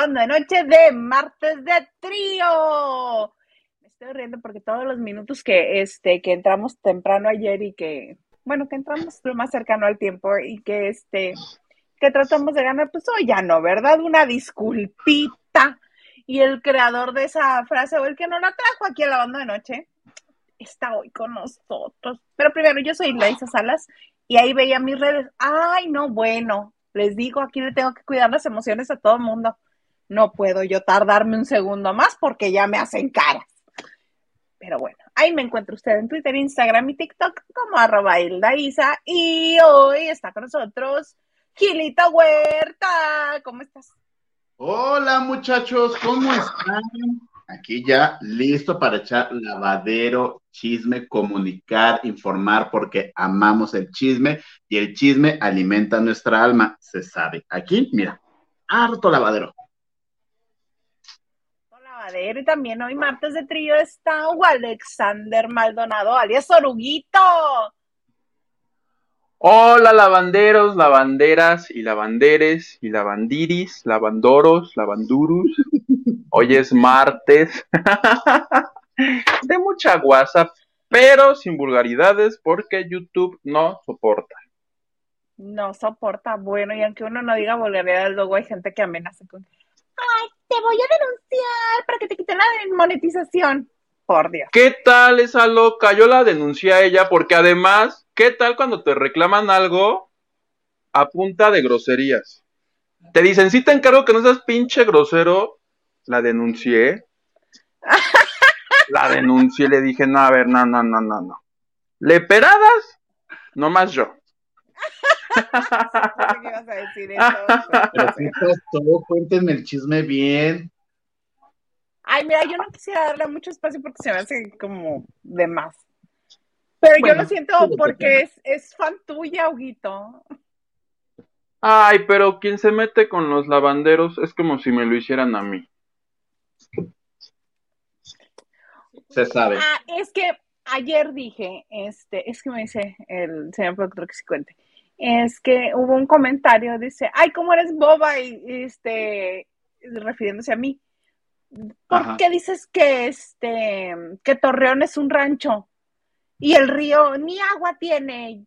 Banda de noche de martes de trío. Me estoy riendo porque todos los minutos que este que entramos temprano ayer y que bueno, que entramos lo más cercano al tiempo y que este que tratamos de ganar, pues hoy ya no, ¿verdad? Una disculpita. Y el creador de esa frase o el que no la trajo aquí a la banda de noche está hoy con nosotros. Pero primero, yo soy Laisa Salas y ahí veía mis redes. Ay, no, bueno, les digo, aquí le tengo que cuidar las emociones a todo el mundo. No puedo yo tardarme un segundo más porque ya me hacen caras. Pero bueno, ahí me encuentro usted en Twitter, Instagram y TikTok como arroba Isa. Y hoy está con nosotros Gilita Huerta. ¿Cómo estás? Hola muchachos, ¿cómo están? Aquí ya listo para echar lavadero, chisme, comunicar, informar, porque amamos el chisme y el chisme alimenta nuestra alma, se sabe. Aquí, mira, harto lavadero. Y también hoy martes de trío está Alexander Maldonado, alias Oruguito. Hola lavanderos, lavanderas y lavanderes y lavandiris, lavandoros, lavandurus. Hoy es martes de mucha WhatsApp, pero sin vulgaridades porque YouTube no soporta. No soporta, bueno, y aunque uno no diga vulgaridades, luego hay gente que amenaza con, ay, te voy a denunciar para que te quiten la monetización. Por Dios. ¿Qué tal esa loca? Yo la denuncié a ella porque además ¿Qué tal cuando te reclaman algo a punta de groserías? Te dicen, sí te encargo que no seas pinche grosero. La denuncié. La denuncié, le dije, no, a ver, no, no, no, no, no. Leperadas, nomás yo. ¿Qué ibas a decir eso? cuéntenme el chisme bien. Ay, mira, yo no quisiera darle mucho espacio porque se me hace como de más. Pero yo lo siento porque es, es fan tuya, Huguito. Ay, pero quien se mete con los lavanderos es como si me lo hicieran a mí. Se sabe. Ah, es que ayer dije, este, es que me dice el señor productor que se cuente, es que hubo un comentario, dice, ay, ¿cómo eres boba? Y este, refiriéndose a mí. ¿Por qué dices que este, que Torreón es un rancho? y el río ni agua tiene.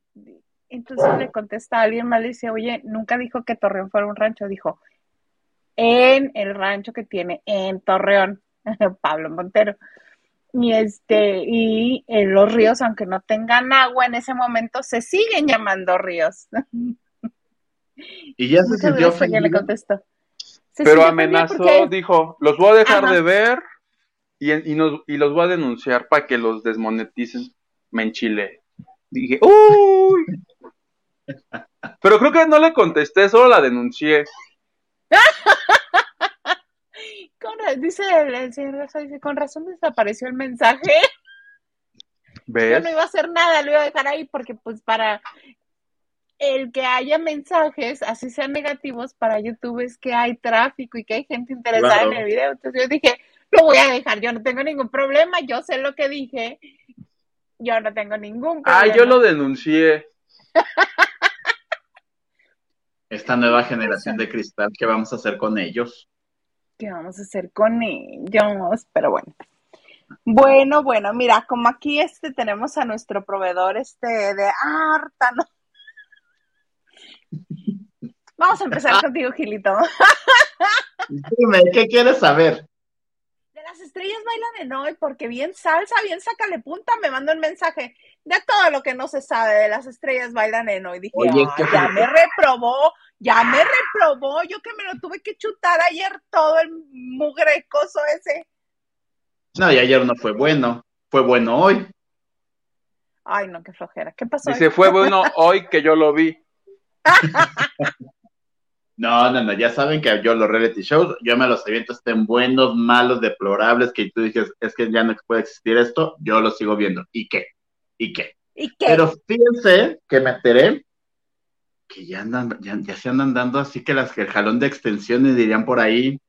Entonces le contesta a alguien más, le dice, oye, nunca dijo que Torreón fuera un rancho, dijo, en el rancho que tiene en Torreón, Pablo Montero. Y este, y en los ríos, aunque no tengan agua en ese momento, se siguen llamando ríos. Y ya se sintió ofendido. le contestó. Pero amenazó, dijo, los voy a dejar de ver y, y, y los voy a denunciar para que los desmoneticen me enchilé. Dije, ¡uy! Pero creo que no le contesté, solo la denuncié. dice el, señor dice, con razón desapareció el mensaje. ¿Ves? Yo no iba a hacer nada, lo iba a dejar ahí porque pues para el que haya mensajes, así sean negativos, para YouTube es que hay tráfico y que hay gente interesada en el video. Entonces yo dije, lo voy a dejar, yo no tengo ningún problema, yo sé lo que dije yo no tengo ningún problema. Ah, yo lo denuncié. Esta nueva generación de cristal, ¿qué vamos a hacer con ellos? ¿Qué vamos a hacer con ellos? Pero bueno. Bueno, bueno, mira, como aquí este tenemos a nuestro proveedor este de Ártano. Vamos a empezar contigo, Gilito. Dime, ¿qué quieres saber? Las estrellas bailan en hoy porque bien salsa, bien sácale punta, me mandó un mensaje de todo lo que no se sabe de las estrellas bailan en hoy. Dije, ya me reprobó, ya me reprobó, yo que me lo tuve que chutar ayer todo el mugrecoso ese. No, y ayer no fue bueno, fue bueno hoy. Ay, no, qué flojera. ¿Qué pasó? Dice, fue bueno hoy que yo lo vi. No, no, no, ya saben que yo los reality shows, yo me los aviento, estén buenos, malos, deplorables, que tú dices, es que ya no puede existir esto, yo lo sigo viendo. ¿Y qué? ¿Y qué? ¿Y qué? Pero fíjense que me enteré que ya andan, ya, se andan dando así que las que el jalón de extensiones dirían por ahí.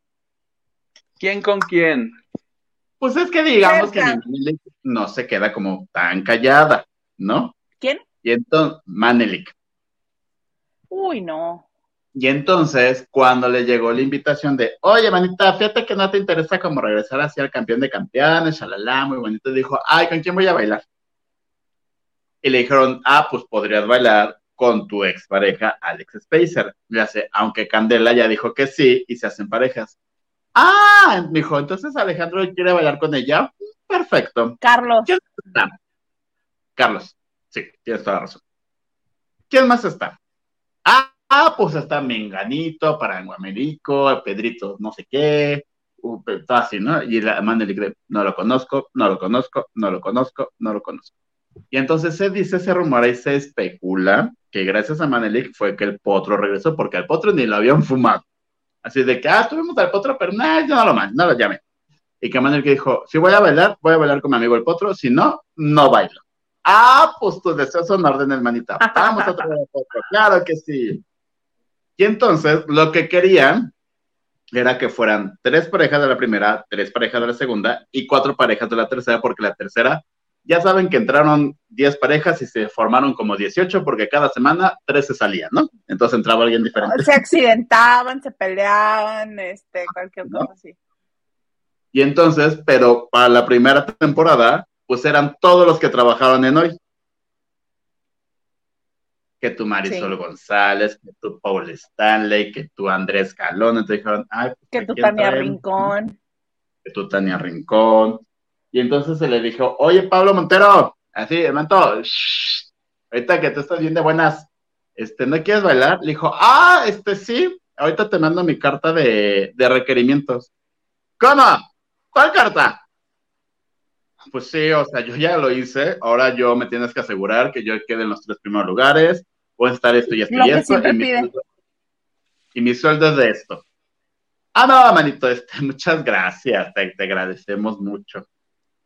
¿Quién con quién? Pues es que digamos que no se queda como tan callada, ¿no? ¿Quién? Y entonces, Manelik. Uy, no. Y entonces, cuando le llegó la invitación de, oye, manita, fíjate que no te interesa como regresar hacia el campeón de campeones, shalala, muy bonito, dijo, ay, ¿con quién voy a bailar? Y le dijeron, ah, pues podrías bailar con tu expareja Alex Spacer. Ya sé, aunque Candela ya dijo que sí y se hacen parejas. Ah, dijo, entonces Alejandro quiere bailar con ella. Perfecto. Carlos. Carlos, sí, tienes toda la razón. ¿Quién más está? Ah, pues está Menganito, Paranguamerico, Pedrito, no sé qué, todo así, ¿no? Y la Manelik no lo conozco, no lo conozco, no lo conozco, no lo conozco. Y entonces se dice, se rumora y se especula que gracias a Manelik fue que el potro regresó, porque al potro ni lo habían fumado. Así de que, ah, tuvimos al potro, pero nada, yo no lo más, no lo llamé. Y que Manelik dijo, si voy a bailar, voy a bailar con mi amigo el potro, si no, no bailo. Ah, pues tus deseos son órdenes, manita. Vamos a otro potro, claro que sí. Y entonces, lo que querían era que fueran tres parejas de la primera, tres parejas de la segunda y cuatro parejas de la tercera, porque la tercera ya saben que entraron 10 parejas y se formaron como 18 porque cada semana 13 salían, ¿no? Entonces entraba alguien diferente. Se accidentaban, se peleaban, este, cualquier cosa así. Y entonces, pero para la primera temporada, pues eran todos los que trabajaban en hoy. Que tu Marisol González, que tu Paul Stanley, que tu Andrés Calón, entonces dijeron, ay, pues, que tu Tania Rincón. Que tu Tania Rincón y entonces se le dijo, oye, Pablo Montero, así, momento, ahorita que tú estás bien de buenas, este, ¿no quieres bailar? Le dijo, ah, este sí, ahorita te mando mi carta de, de requerimientos. ¿Cómo? ¿Cuál carta? Pues sí, o sea, yo ya lo hice, ahora yo me tienes que asegurar que yo quede en los tres primeros lugares, puedo estar esto y esto y esto, y mi, sueldo, y mi sueldo es de esto. Ah, no, manito, este, muchas gracias, te, te agradecemos mucho.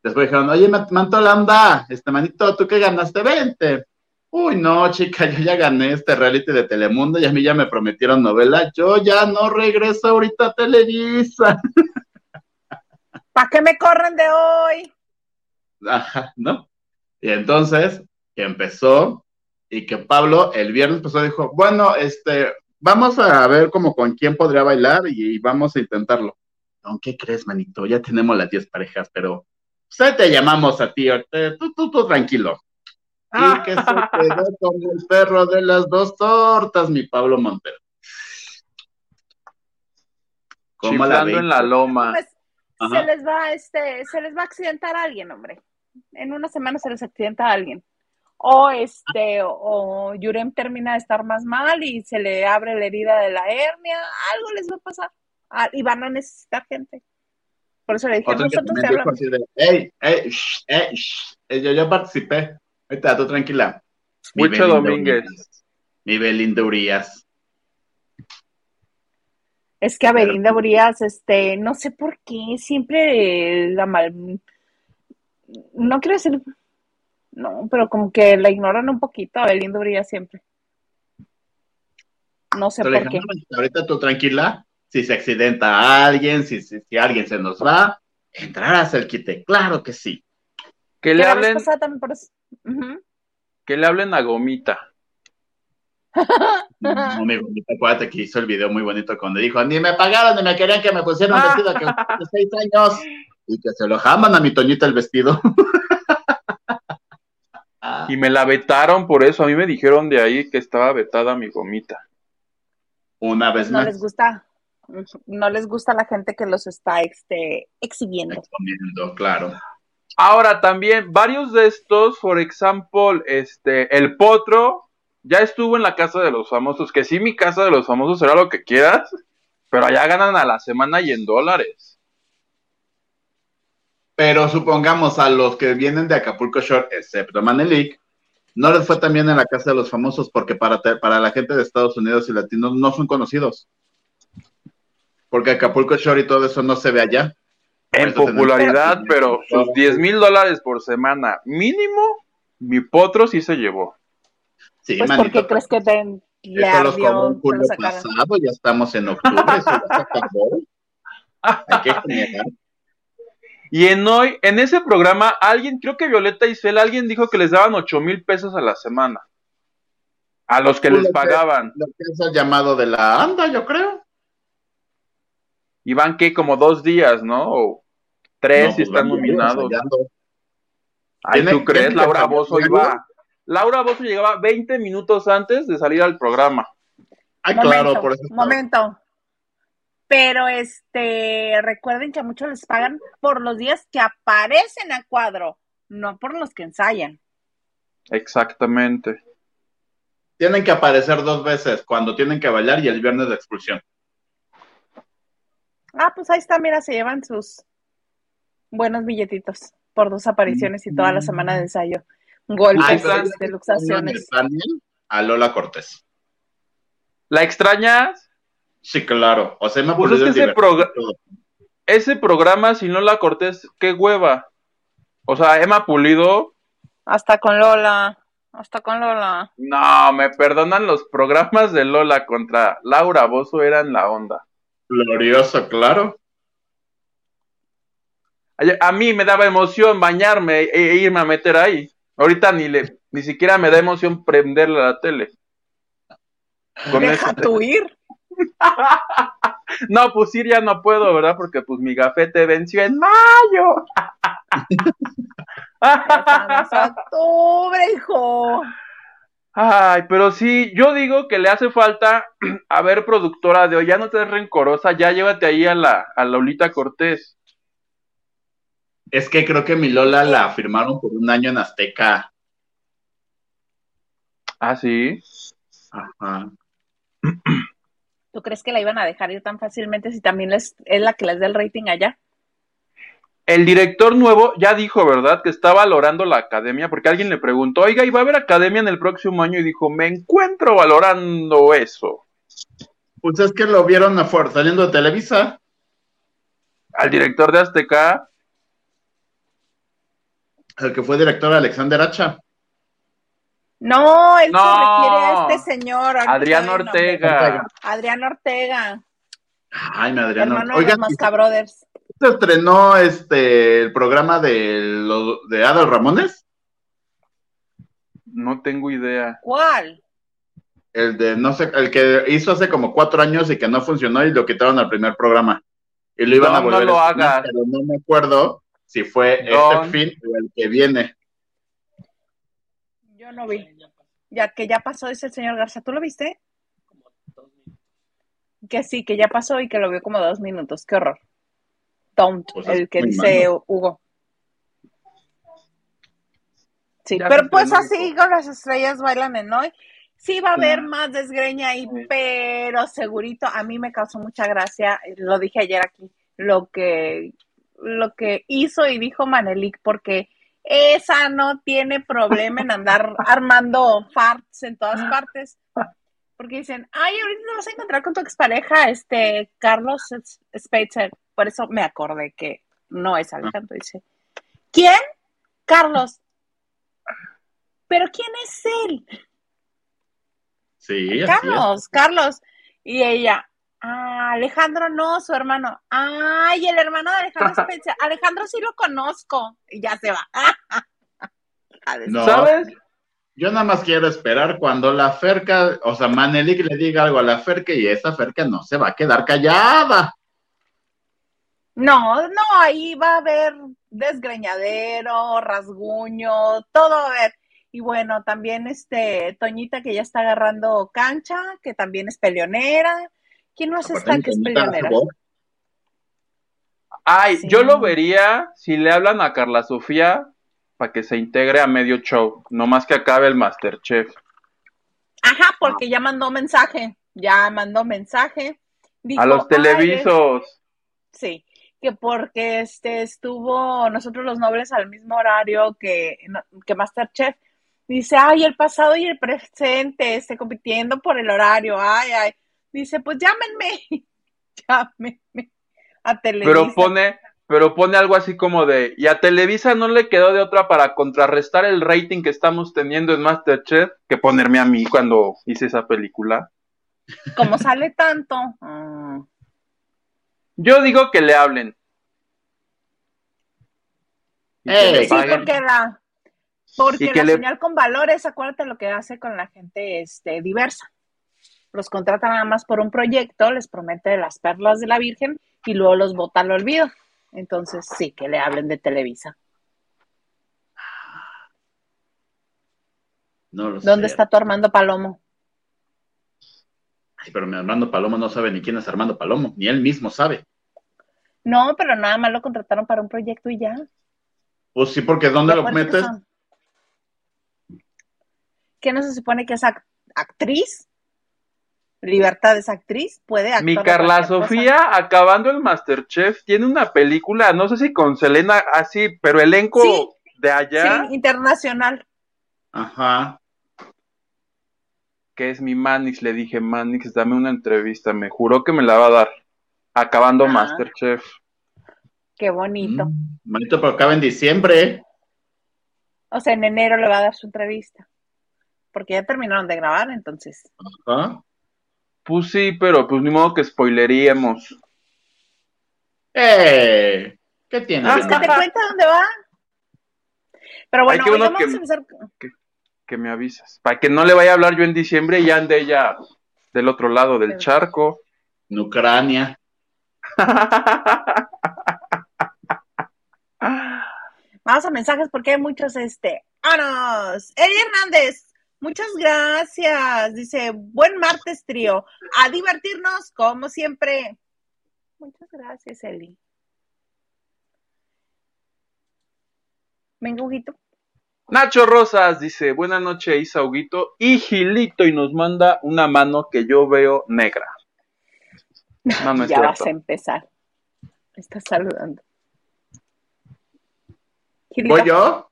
Después dijeron, oye, Manto Lambda, este manito, ¿tú qué ganaste? 20. Uy, no, chica, yo ya gané este reality de Telemundo y a mí ya me prometieron novela. Yo ya no regreso ahorita a Televisa. ¿Para qué me corren de hoy? Ajá, ¿no? Y entonces, empezó y que Pablo el viernes pasó dijo, bueno, este, vamos a ver como con quién podría bailar y, vamos a intentarlo. ¿Qué crees, manito? Ya tenemos las 10 parejas, pero se te llamamos a ti, tú, tú, tú tranquilo. Y que se quedó como el perro de las dos tortas, mi Pablo Montero. ¿Cómo la en la loma. Pues, se les va, este, se les va a accidentar a alguien, hombre. En una semana se les accidenta a alguien. O este, o, Yurem termina de estar más mal y se le abre la herida de la hernia, algo les va a pasar. Ah, y van a necesitar gente. Por eso le dije, nosotros te hablamos. hey, hey, hey, yo ya participé. Ahorita, tú tranquila. Mucho Domínguez. Mi Belinda Urias. Es que a Belinda Urias, este, no sé por qué, siempre la mal. No quiero decir. No, pero como que la ignoran un poquito a Belinda Urias siempre. No sé por qué. Ahorita tú tranquila, si se accidenta a alguien, si, si, alguien se nos va, entrarás al quite, claro que sí. Que le hablen, que le hablen a Gomita. No, mi Gomita, acuérdate que hizo el video muy bonito cuando dijo, ni me pagaron, ni me querían que me pusieran vestido que de seis años, y que se lo jaman a mi Toñita el vestido. y me la vetaron por eso, a mí me dijeron de ahí que estaba vetada mi Gomita. Una vez más. No les gusta no les gusta la gente que los está este, exhibiendo. claro. Ahora también, varios de estos, por ejemplo, este, el potro ya estuvo en la casa de los famosos, que sí, mi casa de los famosos será lo que quieras, pero allá ganan a la semana y en dólares. Pero supongamos a los que vienen de Acapulco Shore, excepto Manelik, no les fue también en la casa de los famosos porque para, para la gente de Estados Unidos y latinos no son conocidos porque Acapulco Shore y todo eso no se ve allá. En popularidad, pero sus 10 mil dólares por semana mínimo, mi potro sí se llevó. Sí, pues ¿por qué crees que te le Eso los como un julio pasado, ya estamos en octubre, eso ya se acabó. Hay que generar. Y en hoy, en ese programa, alguien, creo que Violeta Isel, alguien dijo que les daban 8 mil pesos a la semana. A los que les pagaban. Lo que es el llamado de la ANDA, yo creo. Y van que como dos días, ¿no? O tres y pues están nominados. Ay, ¿tú crees? Laura Bozo iba. Laura Bozo llegaba 20 minutos antes de salir al programa. Ay, claro, por eso. Momento. Pero este, recuerden que a muchos les pagan por los días que aparecen a cuadro, no por los que ensayan. Exactamente. Tienen que aparecer dos veces, cuando tienen que bailar y el viernes de expulsión. Ah, pues ahí está, mira, se llevan sus buenos billetitos por dos apariciones y toda la semana de ensayo. Golpes de luxaciones. A Lola Cortés. ¿La extrañas? Sí, claro. O sea, me pues es que ese, ese programa, si no la cortés, qué hueva. O sea, Emma Pulido. Hasta con Lola. Hasta con Lola. No, me perdonan los programas de Lola contra Laura Bozo eran la onda. Glorioso, claro. A mí me daba emoción bañarme e irme a meter ahí. Ahorita ni le, ni siquiera me da emoción prenderle la tele. Deja tu ir. no, pues ir ya no puedo, ¿verdad? Porque pues mi gafete venció en mayo. octubre, hijo. Ay, pero sí, yo digo que le hace falta a ver productora de hoy, ya no te rencorosa, ya llévate ahí a la a Lolita Cortés. Es que creo que mi Lola la firmaron por un año en Azteca. Ah, sí. Ajá. ¿Tú crees que la iban a dejar ir tan fácilmente si también es la que les da el rating allá? El director nuevo ya dijo, ¿verdad?, que está valorando la academia, porque alguien le preguntó, oiga, ¿y va a haber academia en el próximo año? Y dijo, me encuentro valorando eso. Pues es que lo vieron afuera, saliendo de Televisa. Al director de Azteca. El que fue director Alexander Hacha. No, él se refiere a este señor. Adrián Ortega. Adrián Ortega. Ay, mi Adrián Ortega. Oigan, Brothers. ¿Se estrenó este el programa de, de Adal Ramones? No tengo idea. ¿Cuál? El de, no sé, el que hizo hace como cuatro años y que no funcionó y lo quitaron al primer programa. Y lo iban a volver no lo a pero no me acuerdo si fue este fin o el que viene. Yo no vi. Ya que ya pasó, dice el señor Garza. ¿Tú lo viste? Que sí, que ya pasó y que lo vio como dos minutos. Qué horror. Don't, pues el que dice Hugo. Sí, pero pues así con las estrellas bailan en hoy. Sí va a haber más desgreña ahí, pero segurito, a mí me causó mucha gracia, lo dije ayer aquí, lo que, lo que hizo y dijo Manelik, porque esa no tiene problema en andar armando farts en todas partes. Porque dicen, ay, ahorita te vas a encontrar con tu expareja, este, Carlos Spitzer. Por eso me acordé que no es Alejandro. Dice, ¿quién? Carlos. ¿Pero quién es él? Sí, Carlos, Carlos. Y ella, Ah, Alejandro no, su hermano. Ay, el hermano de Alejandro Spencer. Alejandro sí lo conozco. Y ya se va. ¿Sabes? Yo nada más quiero esperar cuando la Ferca, o sea, Manelik le diga algo a la Ferca y esa Ferca no se va a quedar callada. No, no, ahí va a haber desgreñadero, rasguño, todo a ver. Y bueno, también este Toñita que ya está agarrando cancha, que también es peleonera. ¿Quién no hace esta que es peleonera? Ay, yo lo vería si le hablan a Carla Sofía para que se integre a medio show, no más que acabe el Masterchef. Ajá, porque ya mandó mensaje, ya mandó mensaje. a los televisos. sí, que porque este estuvo nosotros los nobles al mismo horario que, que Masterchef. Dice, ay, el pasado y el presente, este, compitiendo por el horario, ay, ay. Dice, pues llámenme, llámenme a Televisa. Pero pone, pero pone algo así como de, y a Televisa no le quedó de otra para contrarrestar el rating que estamos teniendo en Masterchef que ponerme a mí cuando hice esa película. Como sale tanto. Yo digo que le hablen. sí, porque la, Porque la señal con valores, acuérdate lo que hace con la gente este, diversa. Los contrata nada más por un proyecto, les promete las perlas de la Virgen y luego los bota al olvido. Entonces, sí, que le hablen de Televisa. No lo ¿Dónde está tu Armando Palomo? Ay, pero mi Armando Palomo no sabe ni quién es Armando Palomo, ni él mismo sabe. No, pero nada más lo contrataron para un proyecto y ya. Pues sí, porque ¿dónde lo metes? ¿Qué no se supone que es actriz? Libertad es actriz, puede actuar. Mi Carla Sofía, acabando el Masterchef, tiene una película, no sé si con Selena, así, pero elenco de allá. Sí, internacional. Ajá. Que es mi Manix, le dije, Manix, dame una entrevista, me juró que me la va a dar. Acabando Masterchef. Qué bonito. Mm, bonito, pero acaba en diciembre. O sea, en enero le va a dar su entrevista. Porque ya terminaron de grabar, entonces. Ajá. Pues sí, pero pues ni modo que spoileríamos. ¡Eh! ¿Qué tiene? Ah, que te cuenta dónde va. Pero bueno, que, vamos a empezar... que, me avisas. Para que no le vaya a hablar yo en diciembre y ande ella del otro lado del charco. En Ucrania. Vamos a mensajes porque hay muchos, este, ¡Anos! Eddie Hernández, muchas gracias. Dice, buen martes, trío. A divertirnos, como siempre. Muchas gracias, Eli. Venga, Huguito. Nacho Rosas dice, buenas noches, Isa Huguito. Y Gilito, y nos manda una mano que yo veo negra. ya vas a empezar. Estás saludando. ¿Voy yo?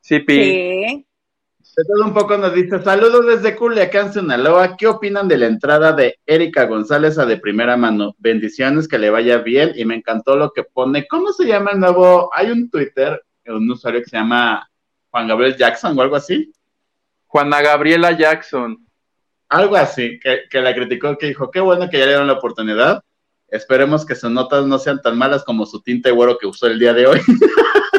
Sí, Pi. Sí. De todo un poco nos dice, saludos desde Culiacán, Sinaloa. ¿Qué opinan de la entrada de Erika González a de primera mano? Bendiciones, que le vaya bien. Y me encantó lo que pone. ¿Cómo se llama el nuevo? Hay un Twitter, un usuario que se llama Juan Gabriel Jackson o algo así. Juana Gabriela Jackson. Algo así, que, que la criticó, que dijo, qué bueno que ya le dieron la oportunidad. Esperemos que sus notas no sean tan malas como su tinte güero que usó el día de hoy.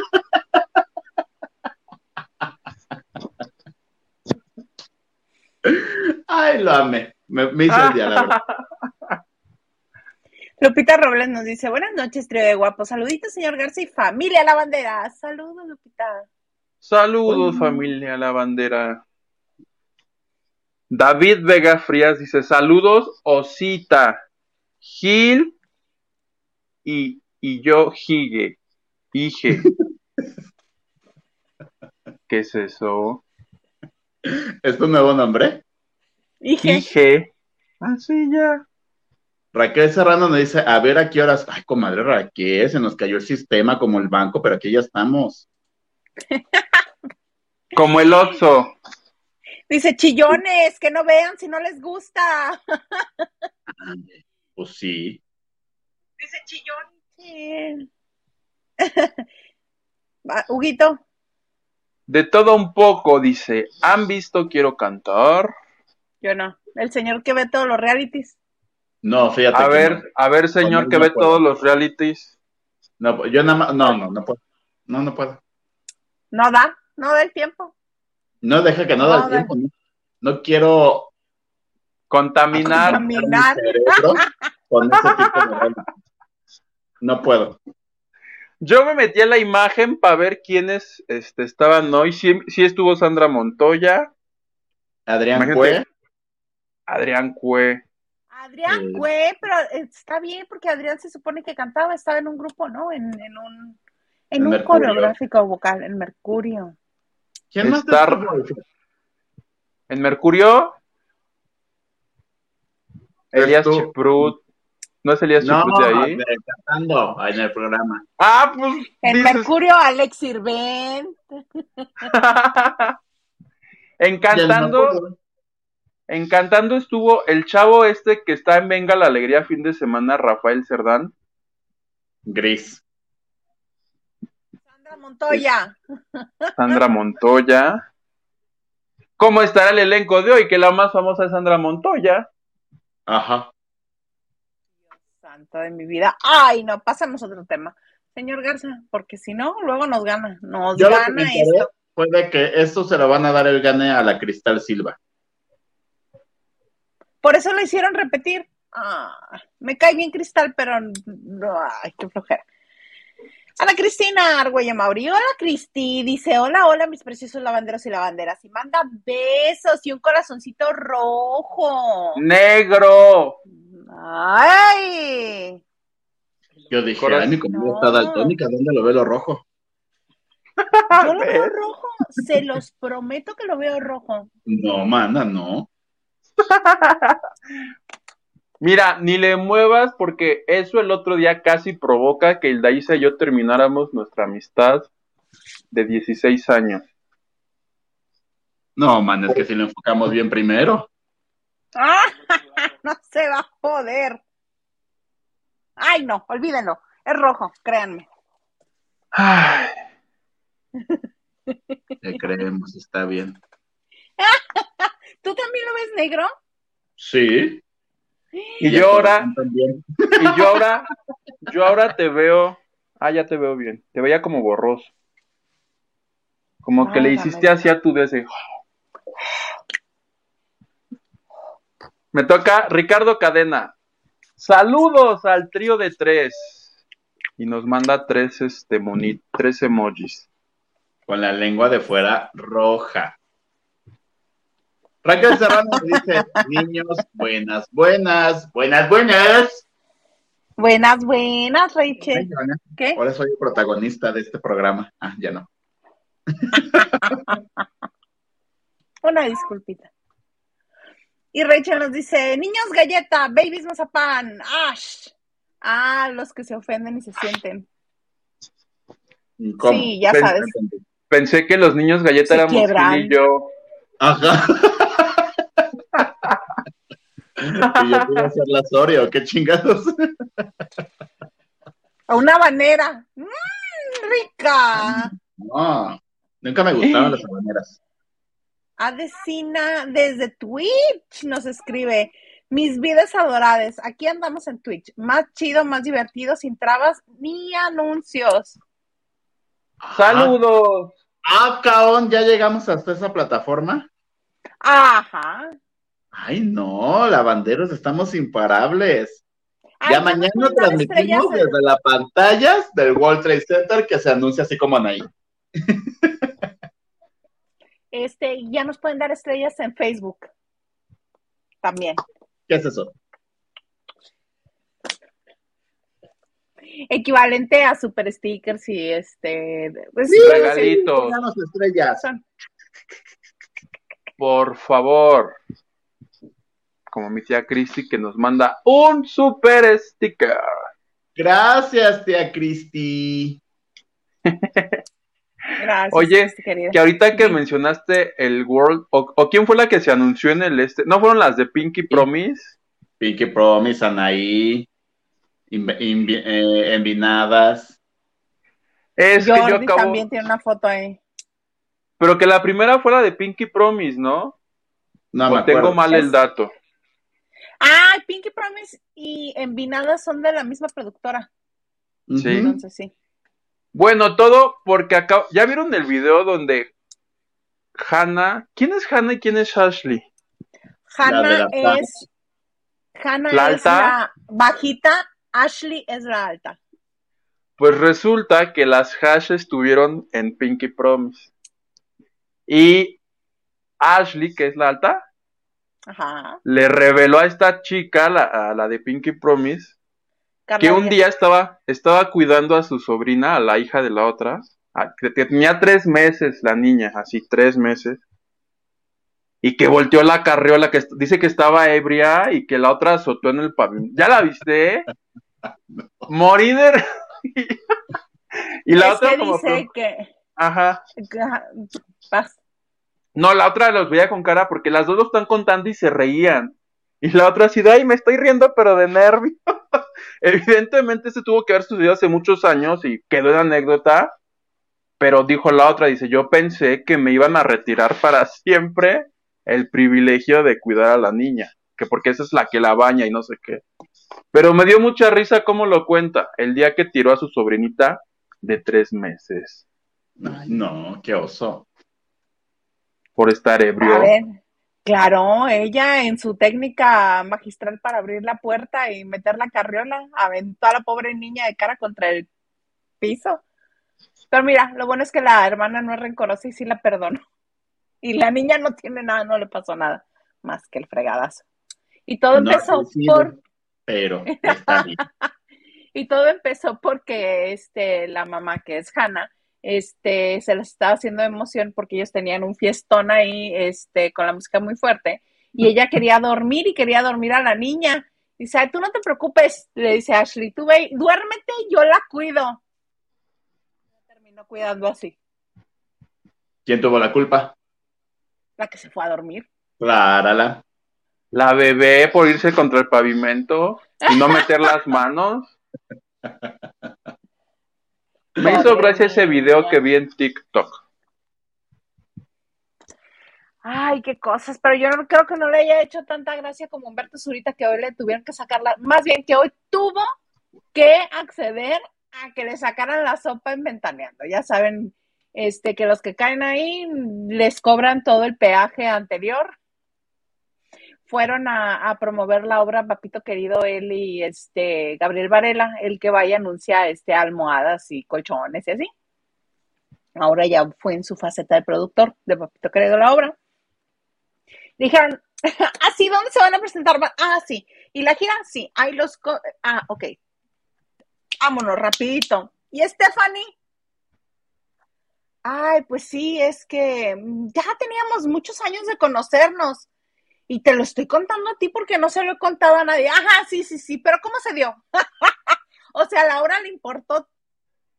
Ay, lo amé. Me, hizo el día, la verdad. Lupita Robles nos dice, buenas noches, trío de guapos. Saluditos, señor García y familia La Bandera. Saludos, Lupita. Saludos, familia La Bandera. David Vega Frías dice, saludos, Osita, Gil y, y yo, Hige. Hige. ¿Qué es eso? ¿Es tu nuevo nombre? Dije. Ah, sí, ya. Raquel Serrano nos dice, a ver a qué horas. Ay, comadre Raquel, se nos cayó el sistema como el banco, pero aquí ya estamos. como el Oxxo. Dice, chillones, que no vean si no les gusta. pues sí. Dice chillones. Huguito. De todo un poco, dice, ¿han visto Quiero Cantar? Yo no. El señor que ve todos los realities. No, fíjate. A ver, a ver, señor que ve todos los realities. No, yo nada más, no, no, no puedo. No, no puedo. No da, no da el tiempo. No, deja que no, da el tiempo. No, quiero contaminar, contaminar. con ese tipo de No puedo. Yo me metí a la imagen para ver quiénes este, estaban hoy. Sí, sí estuvo Sandra Montoya. Adrián Cue. Adrián Cue. Adrián Cue, pero está bien porque Adrián se supone que cantaba, estaba en un grupo, ¿no? En, un, en un coreográfico vocal, en Mercurio. ¿Quién más está? En Mercurio. Elías Chiprut. ¿No es Elías no, de ahí? cantando en el programa. Ah, pues. En Mercurio, Alex Sirvent. Encantando. Encantando estuvo el chavo este que está en Venga la Alegría fin de semana, Rafael Cerdán. Gris. Sandra Montoya. Sandra Montoya. ¿Cómo estará el elenco de hoy? Que la más famosa es Sandra Montoya. Ajá. Santo de mi vida. Ay, no, pasamos a otro tema. Señor Garza, porque si no, luego nos gana. Nos gana esto puede que esto se lo van a dar el gane a la Cristal Silva. Por eso lo hicieron repetir. Ah, me cae bien Cristal, pero no, ay, qué flojera. Ana Cristina Argüello Mauri, hola Cristi, dice, hola, hola mis preciosos lavanderos y lavanderas, y manda besos y un corazoncito rojo. Negro. Ay. Yo dije, ay, mi comida está daltónica, ¿dónde lo veo lo rojo? Yo lo veo rojo, se los prometo que lo veo rojo. No, mana, no. Mira, ni le muevas porque eso el otro día casi provoca que el Daisa y yo termináramos nuestra amistad de 16 años. No, man, es que si lo enfocamos bien primero. No se va a poder. Ay, no, olvídenlo. Es rojo, créanme. Ay. Te creemos, está bien. ¿Tú también lo ves negro? Sí. Y yo ahora, y yo ahora, yo ahora te veo, ah, ya te veo bien, te veía como borroso. Como que le hiciste así a tu deseo. Me toca Ricardo Cadena. Saludos al trío de tres. Y nos manda tres, este, moni, tres emojis. Con la lengua de fuera roja. Raquel Serrano dice, niños, buenas, buenas, buenas, buenas. Buenas, buenas, Rachel. ¿Qué? Ahora soy el protagonista de este programa. Ah, ya no. Una disculpita. Y Rachel nos dice, niños galleta, babies mazapán, ash. Ah, los que se ofenden y se sienten. ¿Cómo? Sí, ya sabes. Pensé que los niños galleta éramos Gil y yo. Ajá. y yo pude hacer la Oreo, qué chingados. A una habanera. ¡Mmm, rica! No, nunca me gustaron las habaneras. Adesina desde Twitch nos escribe. Mis vidas adoradas, aquí andamos en Twitch. Más chido, más divertido, sin trabas ni anuncios. Saludos. Ah, caón, ya llegamos hasta esa plataforma. Ajá. Ay, no, lavanderos, estamos imparables. ya mañana transmitimos desde las pantallas del World Trade Center que se anuncia así como Anaí. Este, ya nos pueden dar estrellas en Facebook. También. ¿Qué es eso? Equivalente a super stickers y este. Pues, regalitos. estrellas. Por favor. Como mi tía Cristi que nos manda un super sticker. Gracias, tía Cristi. Gracias. Oye, que ahorita que mencionaste el World, o, quién fue la que se anunció en el este, ¿no fueron las de Pinky Promise? Pinky Promise, Anaí, eh, Envinadas. Es que yo acabo... también tiene una foto ahí. Pero que la primera fue la de Pinky Promise, ¿no? No, me tengo mal el dato. Ah, Pinky Promise y Envinadas son de la misma productora. Sí. Entonces sí. Bueno, todo porque acá, ¿ya vieron el video donde Hannah, ¿quién es Hannah y quién es Ashley? Hannah es Hannah ¿La es la bajita, Ashley es la alta. Pues resulta que las Hash estuvieron en Pinky Promise. Y Ashley, que es la alta, Ajá. le reveló a esta chica, la, a la de Pinky Promise, que un día estaba, estaba cuidando a su sobrina, a la hija de la otra, que tenía tres meses la niña, así tres meses, y que volteó la carriola, que dice que estaba ebria y que la otra azotó en el pavimento. ¿Ya la viste? Moriner. y la otra que como... dice que... Ajá. Paz. No, la otra los veía con cara porque las dos lo están contando y se reían. Y la otra así, ay, me estoy riendo, pero de nervio. Evidentemente se tuvo que haber sucedido hace muchos años y quedó en anécdota, pero dijo la otra, dice, yo pensé que me iban a retirar para siempre el privilegio de cuidar a la niña, que porque esa es la que la baña y no sé qué. Pero me dio mucha risa cómo lo cuenta, el día que tiró a su sobrinita de tres meses. Ay, no, qué oso. por estar ebrio. A ver, claro, ella en su técnica magistral para abrir la puerta y meter la carriola, aventó a la pobre niña de cara contra el piso. Pero mira, lo bueno es que la hermana no es rencorosa y sí la perdonó. Y la niña no tiene nada, no le pasó nada más que el fregadazo. Y todo empezó por. Pero está bien. y todo empezó porque este, la mamá, que es Hannah, este, se les estaba haciendo emoción porque ellos tenían un fiestón ahí, este, con la música muy fuerte, y ella quería dormir y quería dormir a la niña. Dice, Ay, tú no te preocupes, le dice Ashley, tú ve, duérmete, yo la cuido. Terminó cuidando así. ¿Quién tuvo la culpa? La que se fue a dormir. Clara, la. La bebé por irse contra el pavimento y no meter las manos. Me hizo gracia ese video que vi en TikTok. Ay, qué cosas, pero yo no creo que no le haya hecho tanta gracia como Humberto Zurita que hoy le tuvieron que sacarla, más bien que hoy tuvo que acceder a que le sacaran la sopa en Ventaneando. Ya saben, este, que los que caen ahí les cobran todo el peaje anterior fueron a, promover la obra Papito Querido, él y este Gabriel Varela, el que vaya a anunciar este almohadas y colchones y así. Ahora ya fue en su faceta de productor de Papito Querido la obra. Dijeron, ah, ¿dónde se van a presentar? Ah, sí. ¿Y la gira? Sí. Hay los... Ah, ok. Vámonos, rapidito. ¿Y Stephanie? Ay, pues sí, es que ya teníamos muchos años de conocernos. Y te lo estoy contando a ti porque no se lo he contado a nadie. Ajá, sí, sí, sí, pero ¿cómo se dio? o sea, a Laura le importó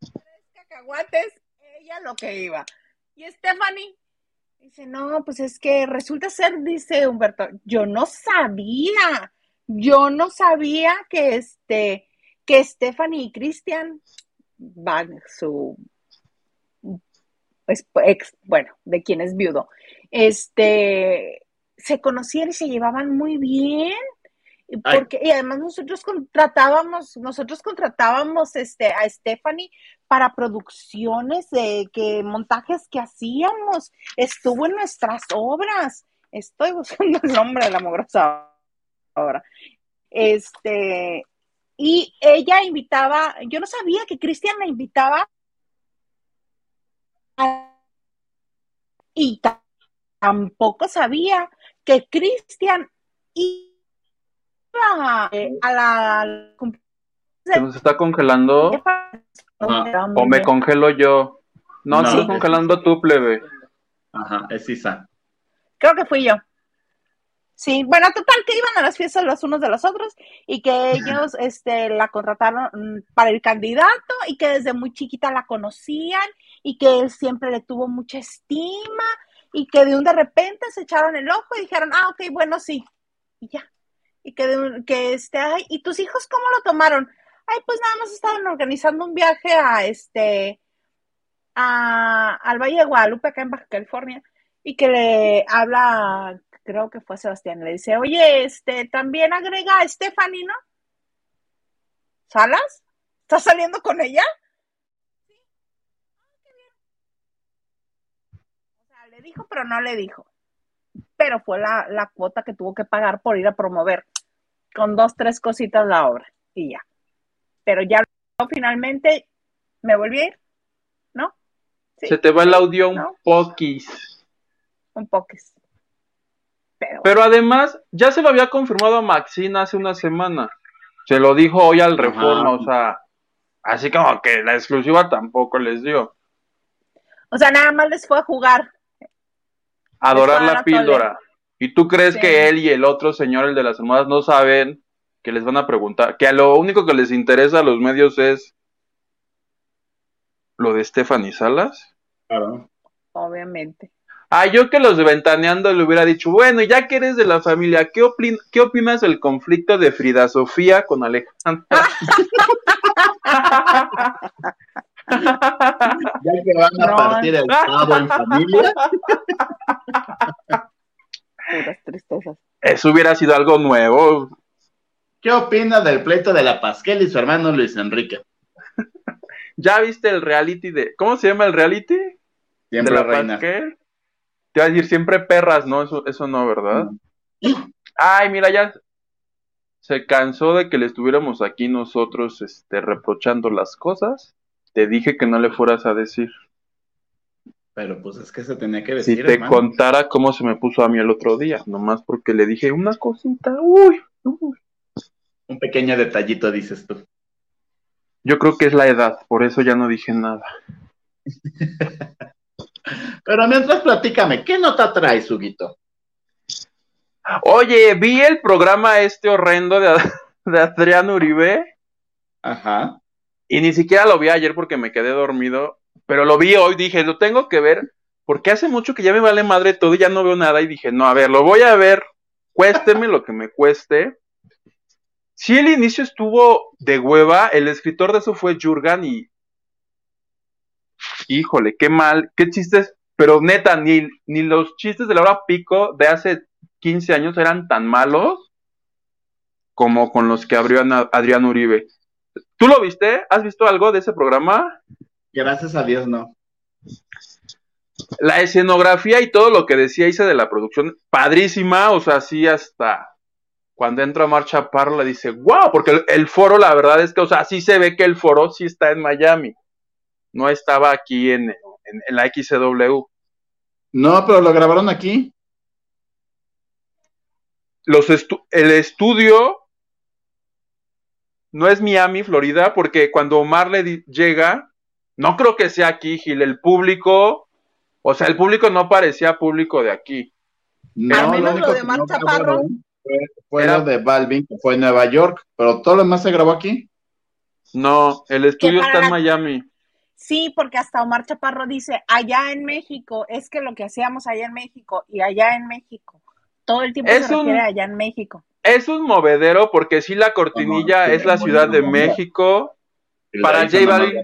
tres cacahuates, ella lo que iba. Y Stephanie dice, no, pues es que resulta ser, dice Humberto, yo no sabía, yo no sabía que este, que Stephanie y Cristian van su ex, bueno, de quien es viudo, este, se conocían y se llevaban muy bien. Porque, y además nosotros contratábamos, nosotros contratábamos este, a Stephanie para producciones de que montajes que hacíamos. Estuvo en nuestras obras. Estoy buscando el nombre de la mogrosa ahora. Este, y ella invitaba, yo no sabía que Cristian la invitaba y tampoco sabía que Cristian iba eh, a la... ¿Se nos está congelando? ¿O me congelo yo? No, no estás congelando tú, plebe. Ajá, es Isa. Creo que fui yo. Sí, bueno, total, que iban a las fiestas los unos de los otros y que ellos este, la contrataron mm, para el candidato y que desde muy chiquita la conocían y que él siempre le tuvo mucha estima y que de un de repente se echaron el ojo y dijeron, ah, ok, bueno, sí, y ya. Y que, de, que este, ay, ¿y tus hijos cómo lo tomaron? Ay, pues nada más estaban organizando un viaje a este, a, al Valle de Guadalupe, acá en Baja California, y que le habla, creo que fue Sebastián, le dice, oye, este, también agrega a Stephanie. ¿Salas? ¿Estás saliendo con ella? Dijo, pero no le dijo. Pero fue la, cuota que tuvo que pagar por ir a promover con dos, tres cositas la obra y ya. Pero ya finalmente me volví a ir, ¿no? Se te va el audio un poquis. Un poquis. Pero, además, ya se lo había confirmado a Maxine hace una semana. Se lo dijo hoy al Reforma, o sea, así como que la exclusiva tampoco les dio. O sea, nada más les fue a jugar adorar la píldora. ¿Y tú crees que él y el otro señor, el de las almohadas, no saben que les van a preguntar? Que a lo único que les interesa a los medios es lo de Stephanie Salas. Claro. Obviamente. Ah, yo que los de Ventaneando le hubiera dicho, bueno, ya que eres de la familia, ¿qué, ¿qué opinas del conflicto de Frida Sofía con Alejandra? ya que van a partir el sábado en familia. Puras tristezas. Eso hubiera sido algo nuevo. ¿Qué opina del pleito de la Pasquel y su hermano Luis Enrique? ¿Ya viste el reality de. ¿Cómo se llama el reality? de la, reina. Te Te iba a decir siempre perras, ¿no? Eso, eso no, ¿verdad? Ay, mira, ya se cansó de que le estuviéramos aquí nosotros este, reprochando las cosas. Te dije que no le fueras a decir. Pero pues es que se tenía que decir. Si te contara cómo se me puso a mí el otro día, nomás porque le dije una cosita, uy, uy. Un pequeño detallito, dices tú. Yo creo que es la edad, por eso ya no dije nada. Pero mientras platícame, ¿qué nota traes, Huguito? Oye, vi el programa este horrendo de, de Adrián Uribe. Ajá. Y ni siquiera lo vi ayer porque me quedé dormido. Pero lo vi hoy, dije, lo tengo que ver. Porque hace mucho que ya me vale madre todo y ya no veo nada. Y dije, no, a ver, lo voy a ver. Cuésteme lo que me cueste. Si el inicio estuvo de hueva, el escritor de eso fue Jurgan y. Híjole, qué mal, qué chistes. Pero neta, ni, ni los chistes de la hora pico de hace 15 años eran tan malos como con los que abrió Adrián Uribe. ¿Tú lo viste? ¿Has visto algo de ese programa? Gracias a Dios, no. La escenografía y todo lo que decía hice de la producción, padrísima, o sea, sí hasta cuando entra Marcha le dice, wow, porque el, foro, la verdad es que, o sea, sí se ve que el foro sí está en Miami. No estaba aquí en, la XW. No, pero lo grabaron aquí. Los el estudio no es Miami, Florida, porque cuando Omar le llega, no creo que sea aquí, Gil, el público, o sea, el público no parecía público de aquí. No, Al menos lo, de Mar Chaparro fue, lo de Balvin, que fue en Nueva York, pero todo lo demás se grabó aquí. No, el estudio está en Miami. Sí, porque hasta Omar Chaparro dice, allá en México, es que lo que hacíamos allá en México y allá en México, todo el tiempo se refiere allá en México. Es un movedero porque sí la cortinilla es la Ciudad de México. Para J Balvin.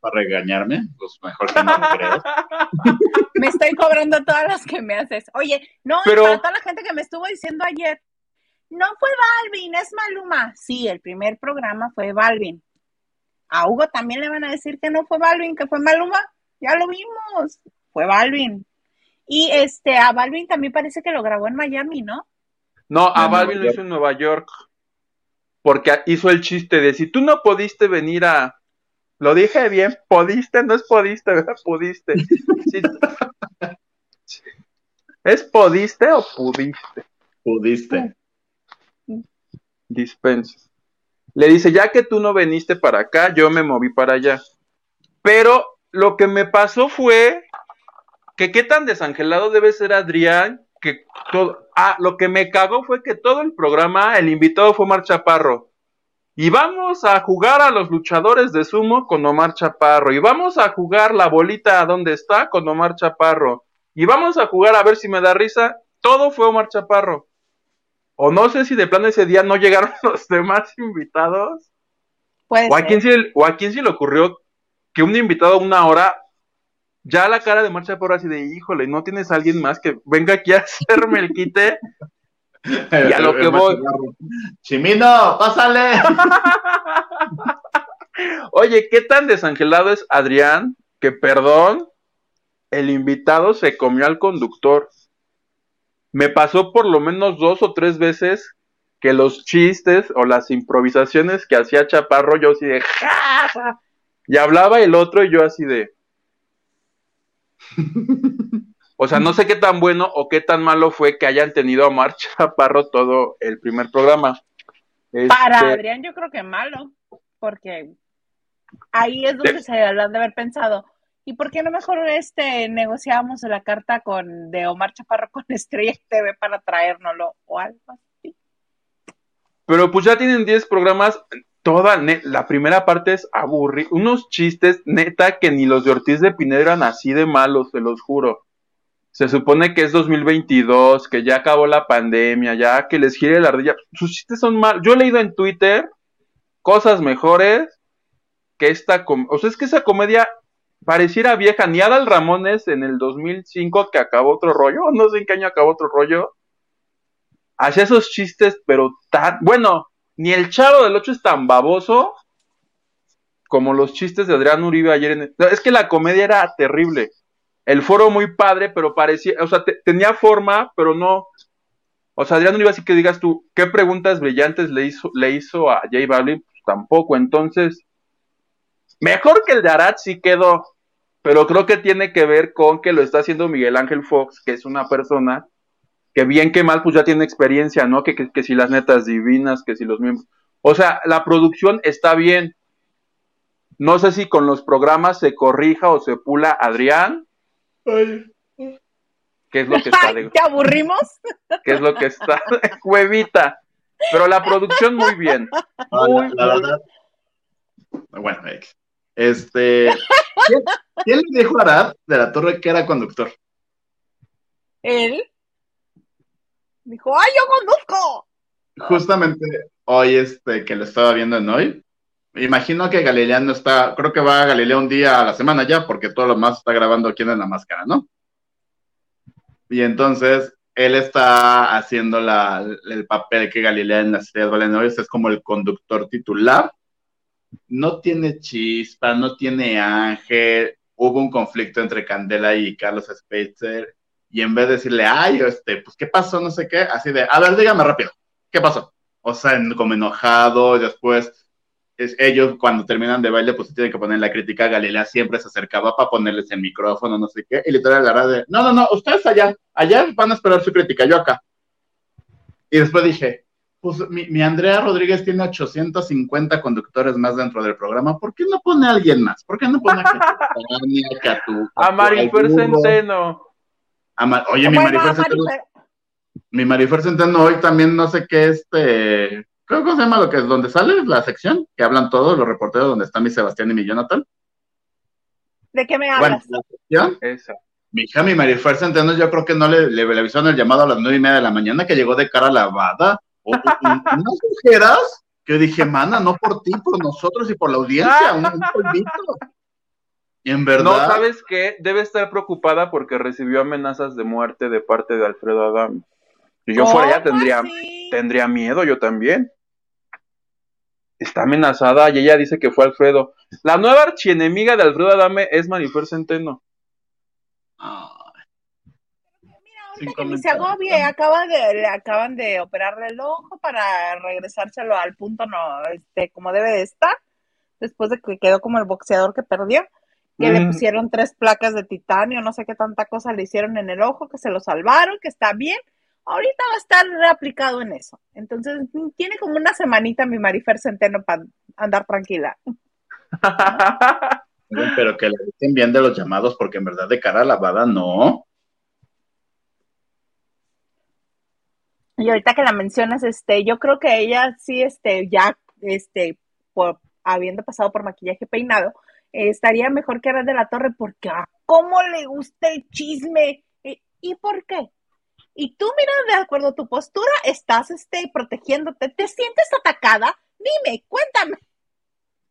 Para regañarme, pues mejor que no me creas. me estoy cobrando todas las que me haces. Oye, no, Pero... para toda la gente que me estuvo diciendo ayer, no fue Balvin, es Maluma. Sí, el primer programa fue Balvin. A Hugo también le van a decir que no fue Balvin, que fue Maluma. Ya lo vimos. Fue Balvin. Y este, a Balvin también parece que lo grabó en Miami, ¿no? No, a Balvin lo hizo en Nueva York. Porque hizo el chiste de si tú no pudiste venir a. Lo dije bien, pudiste, no es pudiste, ¿verdad? Pudiste. ¿Es pudiste o pudiste? Pudiste dispensa. Le dice, ya que tú no viniste para acá, yo me moví para allá. Pero lo que me pasó fue que qué tan desangelado debe ser Adrián, que todo... Ah, lo que me cagó fue que todo el programa, el invitado fue Omar Chaparro. Y vamos a jugar a los luchadores de sumo con Omar Chaparro. Y vamos a jugar la bolita a donde está con Omar Chaparro. Y vamos a jugar a ver si me da risa. Todo fue Omar Chaparro. O no sé si de plano ese día no llegaron los demás invitados. o, a quién se, o a quién se le ocurrió que un invitado una hora, ya la cara de marcha por así de, híjole, no tienes a alguien más que venga aquí a hacerme el quite. y a lo que voy. Chimino, pásale. Oye, ¿qué tan desangelado es Adrián? Que perdón, el invitado se comió al conductor me pasó por lo menos dos o tres veces que los chistes o las improvisaciones que hacía Chaparro, yo así de ¡Ja, y hablaba el otro y yo así de o sea, no sé qué tan bueno o qué tan malo fue que hayan tenido a Mar Chaparro todo el primer programa. Para este Adrián yo creo que malo, porque ahí es donde se hablan de haber pensado, ¿Y por qué no mejor este negociamos la carta con de Omar Chaparro con Estrella TV para traérnoslo o algo así? Pero pues ya tienen 10 programas, toda la primera parte es aburrir, unos chistes neta que ni los de Ortiz de Pineda eran así de malos, se los juro. Se supone que es 2022, que ya acabó la pandemia, ya que les gire la ardilla. Sus chistes son malos. Yo he leído en Twitter cosas mejores que esta, o sea, es que esa comedia pareciera vieja. Ni Adal Ramones en el 2005 que acabó otro rollo, no sé en qué año acabó otro rollo, hacía esos chistes, pero tan, bueno, ni el Chavo del 8 es tan baboso como los chistes de Adrián Uribe ayer en... es que la comedia era terrible. el foro muy padre, pero parecía, o sea, tenía forma, pero no. O sea, Adrián iba así que digas tú, ¿qué preguntas brillantes le hizo, le hizo a J Balvin? Pues tampoco, entonces, mejor que el de Arad sí quedó, pero creo que tiene que ver con que lo está haciendo Miguel Ángel Fox, que es una persona que bien que mal, pues ya tiene experiencia, ¿no? Que, que, que si las netas divinas, que si los miembros. O sea, la producción está bien. No sé si con los programas se corrija o se pula Adrián, ¿Qué es lo que está de... ¿Te aburrimos? ¿Qué es lo que está Huevita. Pero la producción muy bien. Muy, la, verdad. Bueno, este. ¿quién, le dijo a Arad de la Torre que era conductor? Él. Dijo, ¡ay, yo conduzco! Justamente hoy, este, que lo estaba viendo en hoy, imagino que Galilea no está, creo que va a Galilea un día a la semana ya, porque todo lo más está grabando aquí en la máscara, ¿no? Y entonces él está haciendo la, el papel que Galilea en las series Valenois es como el conductor titular. No tiene chispa, no tiene ángel. Hubo un conflicto entre Candela y Carlos Spitzer. Y en vez de decirle, ay, este, pues, ¿qué pasó? No sé qué, así de, a ver, dígame rápido, ¿qué pasó? O sea, como enojado, y después ellos cuando terminan de baile, pues tienen que poner la crítica. Galilea siempre se acercaba para ponerles el micrófono, no sé qué, y literal la de, no, no, no, ustedes allá, allá van a esperar su crítica, yo acá. Y después dije, pues mi, Andrea Rodríguez tiene 850 conductores más dentro del programa, ¿por qué no pone a alguien más? ¿Por qué no pone a, a Marifer Centeno? Oye, mi Marifer Centeno. Mi Marifer Centeno hoy también no sé qué este ¿Cómo se llama lo que es? ¿Donde sale la sección? Que hablan todos los reporteros donde están mi Sebastián y mi Jonathan. ¿De qué me hablas? Bueno, la sección. Mi hija, mi Marifer Centeno, yo creo que no le, le, avisaron el llamado a las nueve y media de la mañana que llegó de cara lavada. O, unas ojeras que dije, mana, no por ti, por nosotros y por la audiencia, un, polvito. Y en verdad. No, ¿sabes qué? Debe estar preocupada porque recibió amenazas de muerte de parte de Alfredo Adam. Si yo fuera allá tendría, tendría miedo, yo también está amenazada y ella dice que fue Alfredo. La nueva archienemiga de Alfredo Adame es Marifer Centeno. Mira, que se agobie, acaba de, le acaban de operarle el ojo para regresárselo al punto no, este, como debe de estar, después de que quedó como el boxeador que perdió, que le pusieron tres placas de titanio, no sé qué tanta cosa le hicieron en el ojo, que se lo salvaron, que está bien, ahorita va a estar reaplicado en eso. Entonces, tiene como una semanita mi Marifer Centeno para andar tranquila. Pero que le dicen bien de los llamados, porque en verdad de cara lavada no. Y ahorita que la mencionas, este, yo creo que ella sí, este, ya, este, por, habiendo pasado por maquillaje peinado, estaría mejor que era de la Torre, porque a cómo le gusta el chisme. ¿Y por qué? y tú, mira, de acuerdo a tu postura, estás este, protegiéndote, te sientes atacada, dime, cuéntame.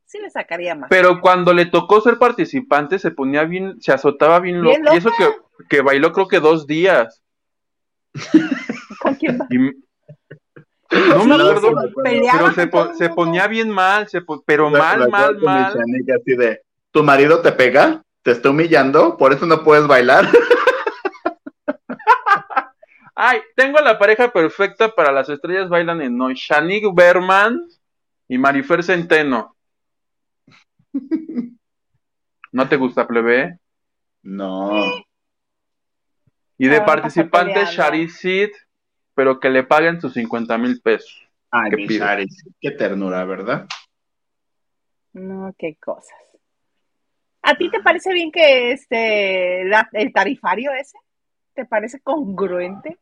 Sí le sacaría más. Pero cuando le tocó ser participante, se ponía bien, se azotaba bien, loco. Y eso que, que, bailó creo que dos días. ¿Con quién No me acuerdo, pero se, se, ponía bien mal, se, pero mal, mal, mal. Así de, ¿tu marido te pega? ¿Te está humillando? ¿Por eso no puedes bailar? Ay, tengo la pareja perfecta para las estrellas bailan en hoy. Shanik Berman y Marifer Centeno. ¿No te gusta, plebe? No. Y de participante, Sharisid, pero que le paguen sus 50 mil pesos. Ay, mi qué ternura, ¿verdad? No, qué cosas. ¿A ti te parece bien que este el tarifario ese? ¿Te parece congruente?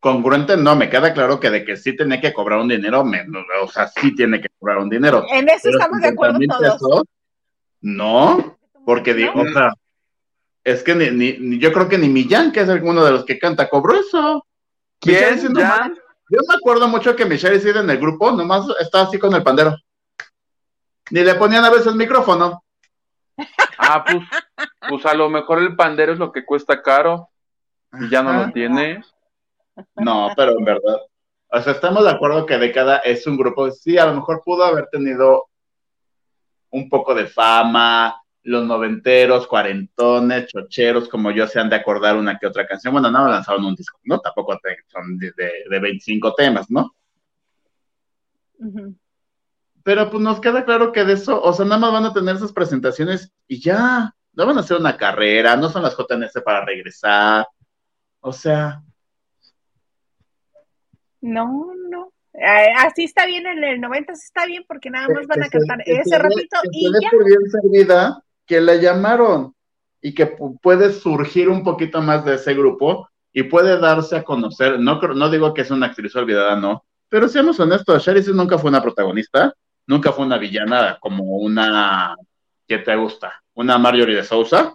congruente no, me queda claro que de que sí tiene que cobrar un dinero, o sea, sí tiene que cobrar un dinero. En eso estamos de acuerdo todos. no, porque digo, o sea, es que ni, ni, yo creo que ni Millán, que es uno de los que canta, cobró eso. ¿Quién? Yo me acuerdo mucho que Michelle Sid en el grupo nomás estaba así con el pandero. Ni le ponían a veces el micrófono. Ah, pues, pues a lo mejor el pandero es lo que cuesta caro y ya no lo tiene. No, pero en verdad, o sea, estamos de acuerdo que Década es un grupo, sí, a lo mejor pudo haber tenido un poco de fama, los noventeros, cuarentones, chocheros, como yo, se han de acordar una que otra canción. Bueno, no lanzaron un disco, ¿no? Tampoco son de, de, 25 temas, ¿no? Pero pues nos queda claro que de eso, o sea, nada más van a tener esas presentaciones y ya, no van a hacer una carrera, no son las JNS para regresar, o sea. No, no. Así está bien en el 90, está bien porque nada más van a cantar ese ratito y ya. bien servida que la llamaron y que puede surgir un poquito más de ese grupo y puede darse a conocer. No, no digo que es una actriz olvidada, no, pero seamos honestos, Sherry nunca fue una protagonista, nunca fue una villana como una que te gusta, una Marjorie de Sousa.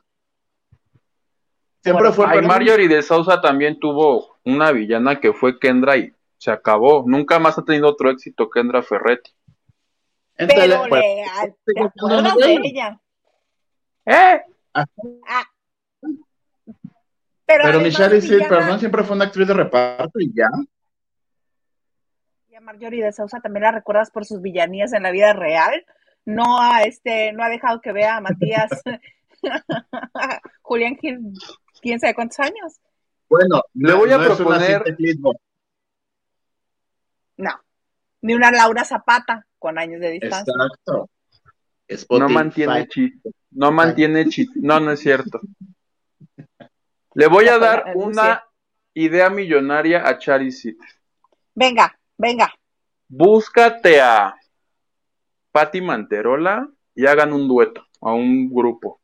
Siempre fue. Marjorie de Sousa también tuvo una villana que fue Kendra y se acabó. Nunca más ha tenido otro éxito Kendra Ferretti. Pero pues, le, de ella. ¿Eh? Ah. Pero, Pero Michelle perdón, siempre fue una actriz de reparto y ya. Marjorie de Sousa también la recuerdas por sus villanías en la vida real. No ha, este, no ha dejado que vea a Matías Julián Gil, quién sabe cuántos años. Bueno, le voy a proponer. No, ni una Laura Zapata con años de distancia. Exacto. no mantiene chiste. No mantiene chiste. No, no es cierto. Le voy a dar una idea millonaria a Charizit. Venga. Venga. Búscate a Patti Manterola y hagan un dueto, a un grupo.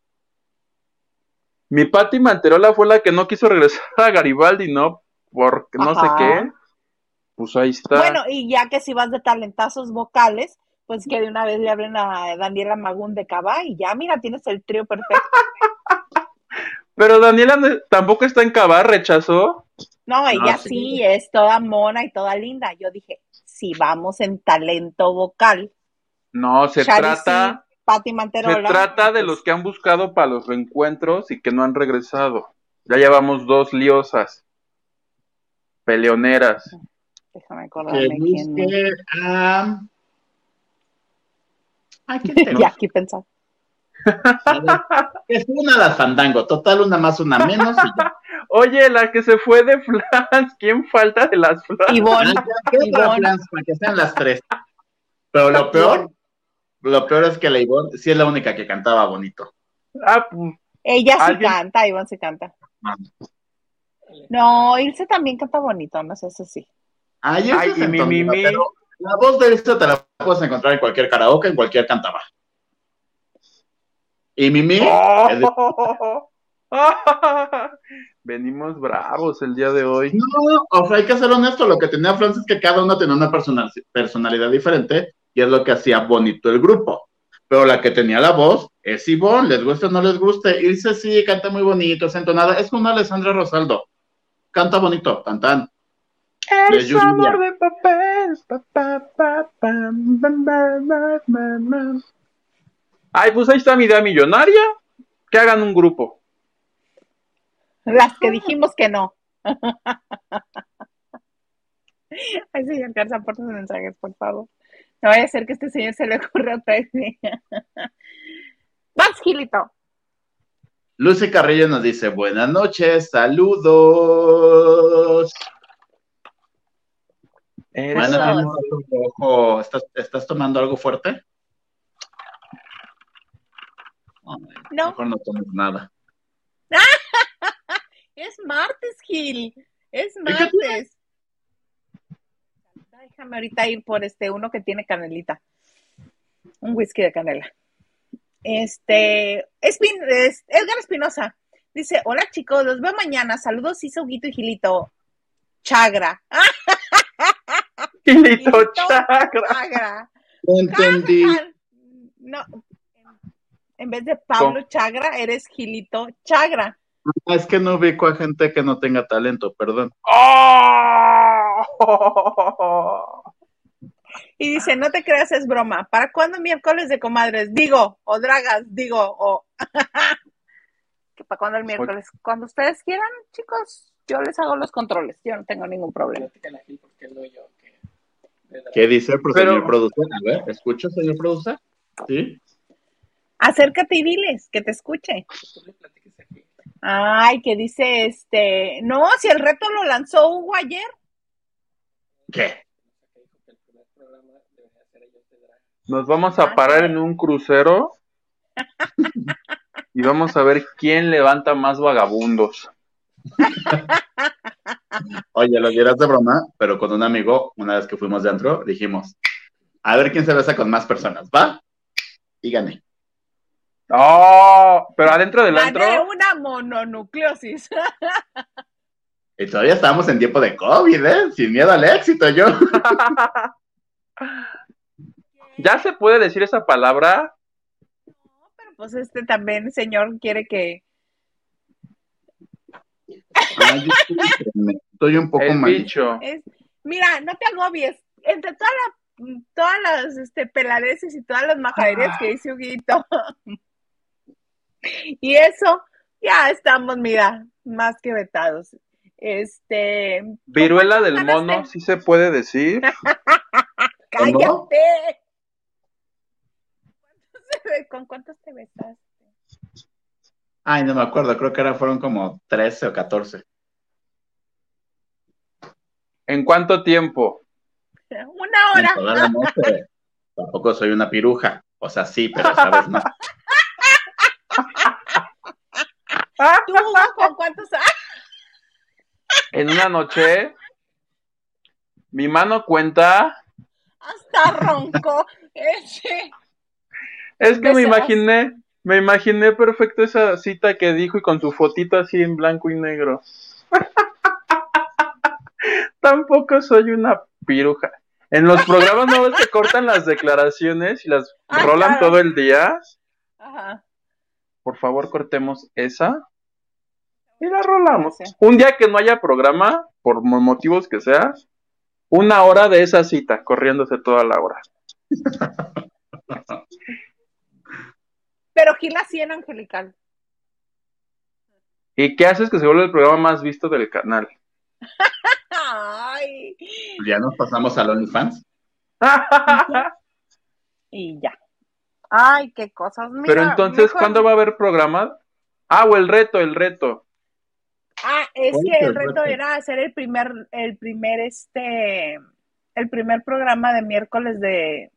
Mi Patti Manterola fue la que no quiso regresar a Garibaldi, ¿no? Porque no sé qué. Pues ahí está. Bueno, y ya que si vas de talentazos vocales, pues que de una vez le abren a Daniela Magún de Cabá y ya, mira, tienes el trío perfecto. Pero Daniela tampoco está en Cabá, rechazó. No, ella sí. es toda mona y toda linda. Yo dije, si vamos en talento vocal. No, se trata. Manterola, se trata de los que han buscado para los reencuentros y que no han regresado. Ya llevamos dos liosas. Peleoneras. Déjame acordarme quién. ya, aquí pensar. Es una la fandango, total, una más, una menos. Y ya. Oye, la que se fue de Flans, ¿quién falta de las Flans? Ivonne. Flans, para que sean las tres. Pero lo peor, lo peor es que la Ivonne sí es la única que cantaba bonito. Ah, pues, Ella sí canta, Ivonne sí canta. Ah. No, Ilse también canta bonito, no sé, eso sí. Ay, Ay y mi, mi, mi. la voz de Ilse te la puedes encontrar en cualquier karaoke, en cualquier cantaba. Y Mimi. Oh. Venimos bravos el día de hoy. No, o sea, hay que ser honesto. Lo que tenía Francis es que cada uno tenía una personalidad diferente y es lo que hacía bonito el grupo. Pero la que tenía la voz es Ivonne, les guste o no les guste. Irse sí, canta muy bonito, es entonada. Es como Alessandra Rosaldo. Canta bonito, tan El amor de papel. Ay, pues ahí está mi idea millonaria. Que hagan un grupo. Las que dijimos que no. Ay, señor Garza, por sus mensajes, por favor. No vaya a ser que este señor se le ocurra otra idea. Vas, Gilito. Lucy Carrillo nos dice, buenas noches, saludos. ¿Estás, ¿Estás tomando algo fuerte? no. Mejor no tomes nada. Es martes, Gil. Es martes. Déjame ahorita ir por este uno que tiene canelita. Un whisky de canela. Este, es, Edgar Espinosa. Dice, hola chicos, los veo mañana. Saludos, Guito y Gilito. Chagra. Gilito, Chagra. No entendí. No, en vez de Pablo Chagra, eres Gilito Chagra. Ah, es que no ubico a gente que no tenga talento, perdón. Y dice, no te creas, es broma. ¿Para cuándo miércoles de comadres? Digo, o dragas, digo, o... ¿Para cuándo el miércoles? Cuando ustedes quieran, chicos, yo les hago los controles. Yo no tengo ningún problema. ¿Qué dice el señor productor? A ver, ¿escucha, señor productor? ¿Sí? Acércate y diles, que te escuche. Ay, que dice este, no, si el reto lo lanzó Hugo ayer. ¿Qué? Nos vamos a parar en un crucero y vamos a ver quién levanta más vagabundos. Oye, lo dirás de broma, pero con un amigo, una vez que fuimos dentro, dijimos, a ver quién se besa con más personas, ¿va? Y gané. Oh, pero adentro del antro. una mononucleosis. Y todavía estábamos en tiempo de COVID, ¿eh? Sin miedo al éxito, yo. ¿Ya se puede decir esa palabra? No, pero pues este también, señor, quiere que. Ay, estoy un poco mal. mira, no te agobies. Entre todas todas las este, peladeces y todas las majaderías que dice Huguito. y eso, ya estamos, mira, más que vetados. Este. Viruela del mono, ¿sí se puede decir? ¡Cállate! ¿Con cuántos te besaste? Ay, no me acuerdo, creo que ahora fueron como 13 o 14. ¿En cuánto tiempo? Una hora. Tampoco soy una piruja. O sea, sí, pero sabes más. ¿Tú con cuántos? en una noche, mi mano cuenta. Hasta ronco. Ese. Es que me imaginé, me imaginé perfecto esa cita que dijo y con su fotito así en blanco y negro. Tampoco soy una piruja. En los programas no se cortan las declaraciones y las ah, rolan todo el día. Ajá. Por favor, cortemos esa. Y la rolamos. Un día que no haya programa, por motivos que sea, una hora de esa cita, corriéndose toda la hora. Pero Gila sí en Angelical. ¿Y qué haces que se vuelva el programa más visto del canal? Ay. Ya nos pasamos al OnlyFans. y ya. Ay, qué cosas. Pero entonces, ¿cuándo va a haber programa? Ah, o el reto, el reto. Ah, es que el reto era hacer el primer, el primer, este, el primer programa de miércoles de,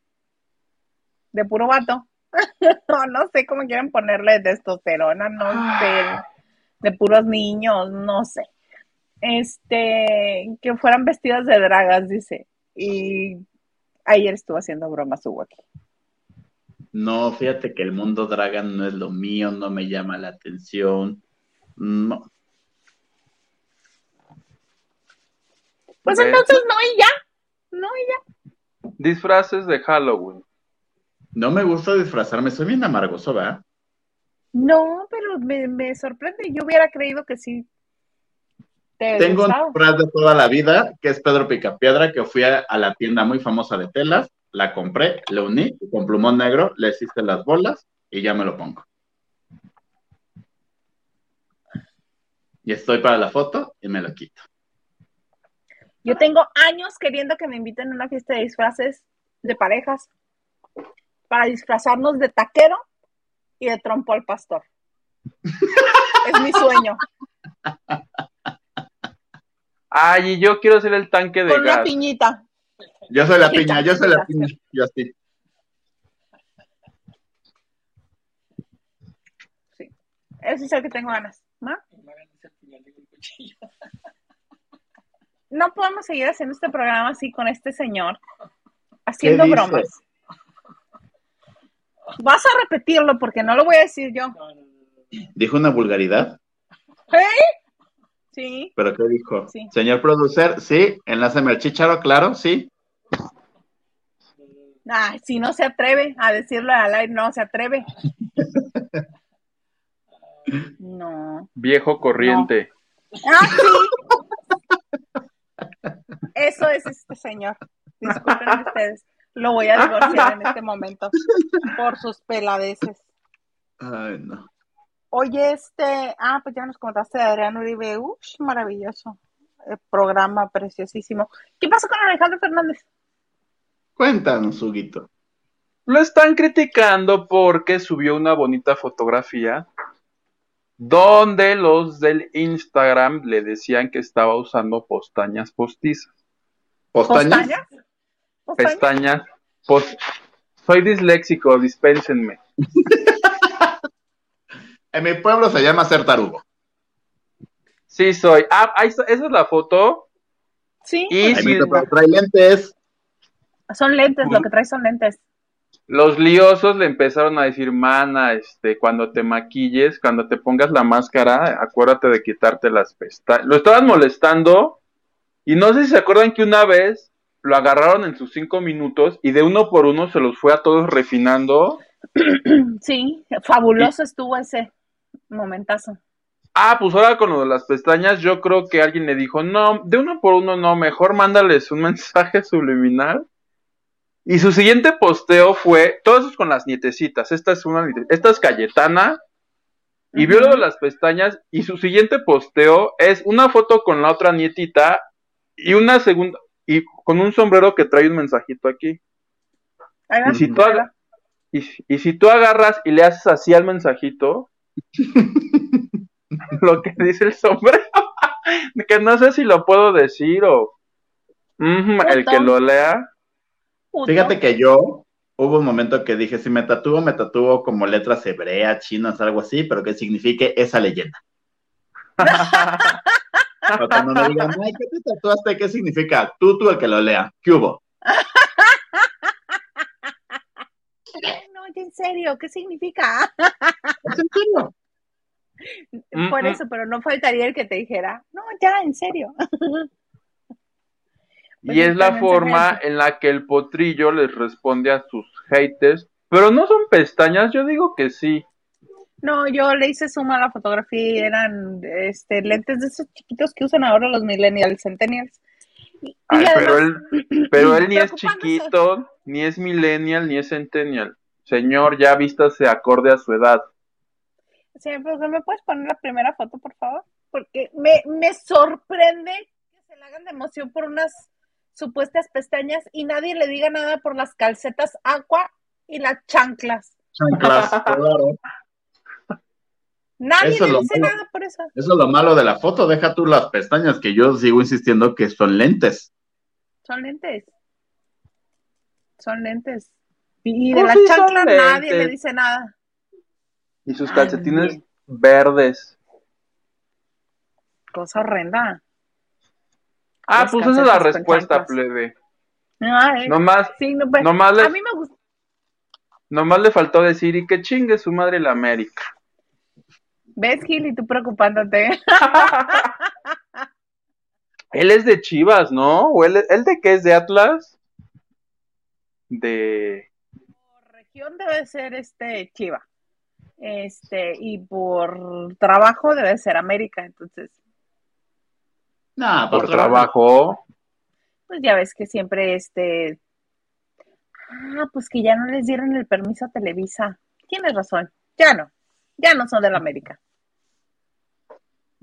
de puro vato. no, no sé cómo quieren ponerle testosterona, no sé, de puros niños, no sé este, que fueran vestidas de dragas, dice. Y ayer estuvo haciendo bromas Hugo aquí. No, fíjate que el mundo dragan no es lo mío, no me llama la atención. No. Pues entonces no y ya. No y ya. Disfraces de Halloween. No me gusta disfrazarme, soy bien amargoso, ¿verdad? No, pero me, me sorprende. Yo hubiera creído que sí tengo un disfraz de toda la vida, que es Pedro Picapiedra, que fui a, la tienda muy famosa de telas, la compré, le uní, con plumón negro, le hiciste las bolas y ya me lo pongo. Y estoy para la foto y me lo quito. Yo tengo años queriendo que me inviten a una fiesta de disfraces de parejas para disfrazarnos de taquero y de trompo al pastor. es mi sueño. Ay, yo quiero ser el tanque de Con gas. Con piñita. Yo soy la piña, yo soy la piña. Yo así. Sí. Ese es el que tengo ganas. ¿No? No podemos seguir haciendo este programa así con este señor, haciendo bromas. Vas a repetirlo porque no lo voy a decir yo. ¿Dijo una vulgaridad? ¿Eh? Sí. ¿Pero qué dijo? Señor producer, sí, enlázame al chicharo, claro, sí. Ay, si no se atreve a decirlo al aire, no se atreve. no. Viejo corriente. Ah, sí. Eso es este señor. Disculpen ustedes. Lo voy a divorciar en este momento por sus peladeces. Ay, no. Oye, este, ah, pues ya nos contaste de Adrián Uribe, Uy, maravilloso, el programa preciosísimo. ¿Qué pasó con Alejandro Fernández? Cuéntanos, Huguito. lo están criticando porque subió una bonita fotografía donde los del Instagram le decían que estaba usando postañas postizas. ¿Postañas? Pestañas. Soy disléxico, dispénsenme. en mi pueblo se llama ser tarugo. Sí, soy. Ah, esa es la foto. Sí. Y si... trae lentes. Son lentes, lo que trae son lentes. Los liosos le empezaron a decir, mana, este, cuando te maquilles, cuando te pongas la máscara, acuérdate de quitarte las pestañas. Lo estaban molestando y no sé si se acuerdan que una vez lo agarraron en sus cinco minutos y de uno por uno se los fue a todos refinando. Sí, fabuloso estuvo ese momentazo. Ah, pues ahora con lo de las pestañas, yo creo que alguien le dijo, no, de uno por uno no, mejor mándales un mensaje subliminal y su siguiente posteo fue, todo eso con las nietecitas, esta es una, esta es Cayetana, y vio lo de las pestañas, y su siguiente posteo es una foto con la otra nietita, y una segunda, y con un sombrero que trae un mensajito aquí. y, si tú y, si tú agarras y le haces así al mensajito, lo que dice el sombrero, que no sé si lo puedo decir o el que lo lea. Fíjate que yo hubo un momento que dije, si me tatúo, me tatúo como letras hebreas, chinas, algo así, pero que signifique esa leyenda. cuando me digan, ay, ¿qué te tatuaste? ¿Qué significa? Tú, tú el que lo lea. ¿Qué hubo? No, en serio, ¿qué significa? ¿Es en serio? Por eso, pero no faltaría el que te dijera, no, ya, en serio. y es la forma en la que el potrillo les responde a sus haters. Pero no son pestañas, yo digo que sí. No, yo le hice suma a la fotografía y eran este, lentes de esos chiquitos que usan ahora los millennials, centennials. pero, él, pero él ni es chiquito, ni es millennial, ni es centennial. Señor, ya vístase acorde a su edad. Sí, pero ¿me puedes poner la primera foto, por favor? Porque me, me sorprende que se le hagan de emoción por unas supuestas pestañas y nadie le diga nada por las calcetas agua y las chanclas. Chanclas, claro. Nadie le dice nada por eso. Eso es lo malo de la foto, deja tú las pestañas, que yo sigo insistiendo que son lentes. Son lentes. Son lentes. Y de las chanclas nadie le dice nada. Y sus calcetines verdes. Cosa horrenda. Ah, pues esa es la respuesta, plebe. Ay, nomás, no, nomás le, a mí me gusta. Nomás le faltó decir y que chingue su madre la América. ¿Ves, Gil? Y tú preocupándote. él es de Chivas, ¿no? ¿O él, de qué es? ¿De Atlas? De... Por región debe ser este Chiva. Este, y por trabajo debe ser América, entonces. No, por, trabajo. Pues ya ves que siempre este. Ah, pues que ya no les dieron el permiso a Televisa. Tienes razón, ya no, ya no son de la América.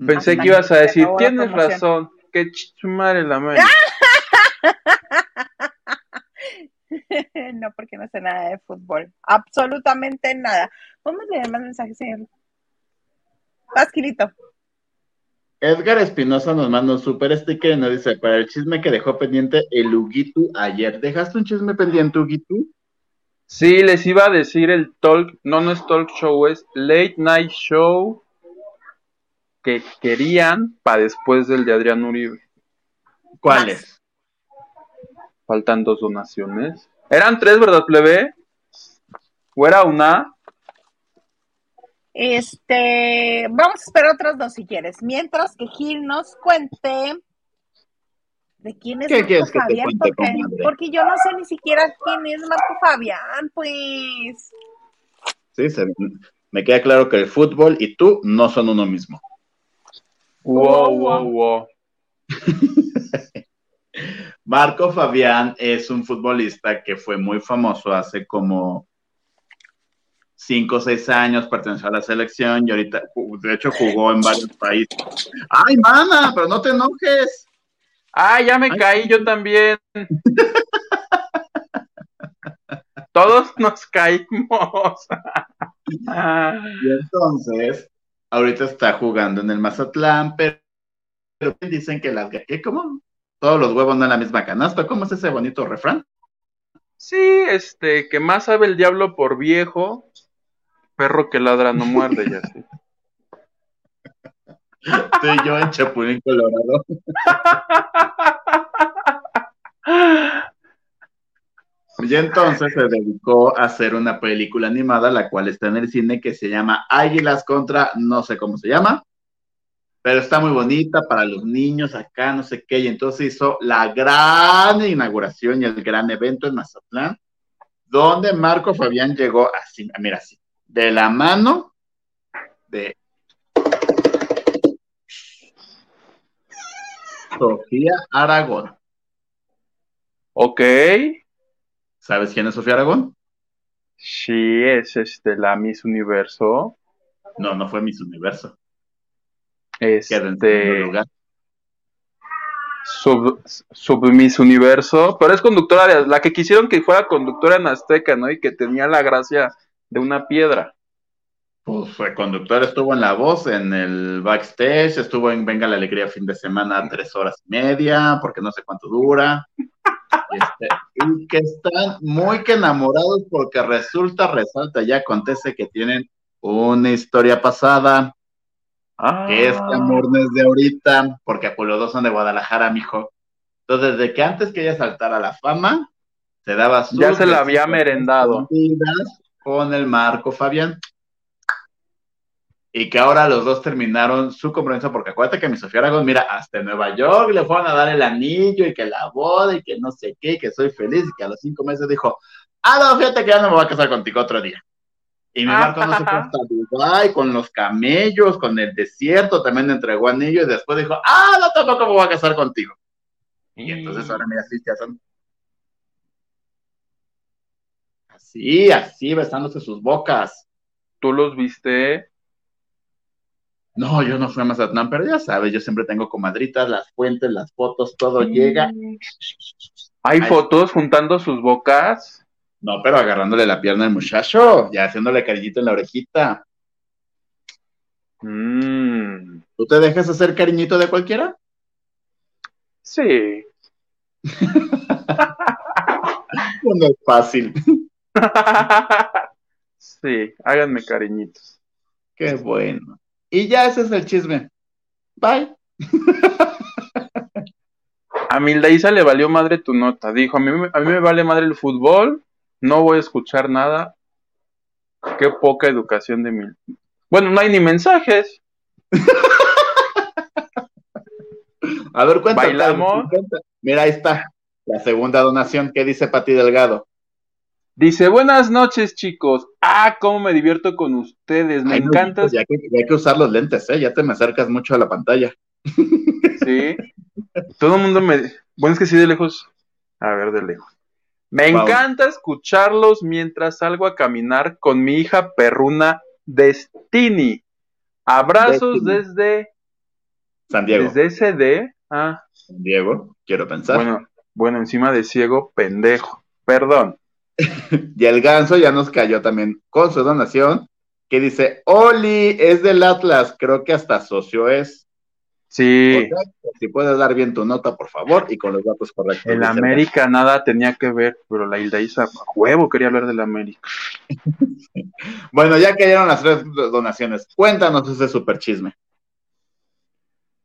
Pensé que ibas a decir, tienes razón, que madre la América. no, porque no sé nada de fútbol. Absolutamente nada. Vamos a leer más mensajes, señor. Pasquilito. Edgar Espinosa nos manda un super sticker y nos dice, para el chisme que dejó pendiente el Ugitu ayer. ¿Dejaste un chisme pendiente, Ugitu? Sí, les iba a decir el talk, no, no es talk show, es late night show que querían para después del de Adrián Uribe. ¿Cuáles? Faltan dos donaciones. Eran tres, ¿verdad, plebe? ¿O era una? Este, vamos a esperar otros dos si quieres. Mientras que Gil nos cuente de quién es Marco Fabián, porque, yo no sé ni siquiera quién es Marco Fabián, pues. Sí, me queda claro que el fútbol y tú no son uno mismo. Wow, wow, wow. Marco Fabián es un futbolista que fue muy famoso hace como cinco o seis años, perteneció a la selección y ahorita, de hecho, jugó en varios países. ¡Ay, mana! Pero no te enojes. ¡Ay, ¡Ah, ya me caí yo también! Todos nos caímos. y entonces, ahorita está jugando en el Mazatlán, pero, dicen que las que como todos los huevos no en la misma canasta. ¿Cómo es ese bonito refrán? Sí, este, que más sabe el diablo por viejo, perro que ladra no muerde, ya sé. Estoy yo en Chapulín Colorado. Y entonces se dedicó a hacer una película animada, la cual está en el cine, que se llama Águilas contra, no sé cómo se llama, pero está muy bonita para los niños acá, no sé qué, y entonces hizo la gran inauguración y el gran evento en Mazatlán, donde Marco Fabián llegó así, mira así, de la mano de Sofía Aragón. Ok. ¿Sabes quién es Sofía Aragón? Sí, es este la Miss Universo. No, no fue Miss Universo. Este. Lugar. Sub, sub, Miss Universo, pero es conductora la que quisieron que fuera conductora en Azteca, ¿no? Y que tenía la gracia de una piedra. Pues fue conductora, estuvo en La Voz, en el backstage, estuvo en Venga la Alegría fin de semana tres horas y media, porque no sé cuánto dura. Este, y que están muy que enamorados porque resulta, resalta, ya acontece que tienen una historia pasada, que es que amor no es de ahorita, porque Apolo dos son de Guadalajara, mijo. Entonces, desde que antes que ella saltara a la fama, se daba su Ya se la había merendado. Con el Marco Fabián. Y que ahora los dos terminaron su compromiso, porque acuérdate que mi Sofía Aragón, mira, hasta en Nueva York le fueron a dar el anillo y que la boda y que no sé qué, que soy feliz y que a los cinco meses dijo, ah, no, fíjate que ya no me voy a casar contigo otro día. Y mi Marco no se fue hasta Dubái con los camellos, con el desierto, también le entregó anillo y después dijo, ah, no, tampoco me voy a casar contigo. Y entonces ahora mira, así ya son. Así, así, besándose sus bocas. ¿Tú los viste? No, yo no fui a Mazatlán, pero ya sabes, yo siempre tengo comadritas, las fuentes, las fotos, todo llega. ¿Hay fotos juntando sus bocas? No, pero agarrándole la pierna al muchacho, ya haciéndole cariñito en la orejita. Mm. ¿Tú te dejas hacer cariñito de cualquiera? Sí. no es fácil. sí, háganme cariñitos. Qué bueno. Y ya ese es el chisme. Bye. A Mildaísa le valió madre tu nota. Dijo, a mí, a mí me vale madre el fútbol, no voy a escuchar nada. Qué poca educación de mí. Bueno, no hay ni mensajes. a ver, cuéntame. ¿Bailamos? Mira, ahí está. La segunda donación. ¿Qué dice Pati Delgado? Dice, buenas noches, chicos. Ah, cómo me divierto con ustedes. Me encanta. Ya, que, hay que usar los lentes, ¿eh? Ya te me acercas mucho a la pantalla. Sí. Todo el mundo me. Bueno, es que sí, de lejos. A ver, de lejos. Me encanta escucharlos mientras salgo a caminar con mi hija perruna Destiny. Abrazos desde San Diego. Desde SD. Ah. San Diego, quiero pensar. Bueno, bueno, encima de ciego, pendejo. Perdón. y el ganso ya nos cayó también con su donación, que dice, Oli, es del Atlas, creo que hasta socio es. Sí. Si puedes dar bien tu nota, por favor, y con los datos correctos. El América nada tenía que ver, pero la Hilda Isa, huevo, quería hablar del América. bueno, ya cayeron las tres donaciones. Cuéntanos ese super chisme.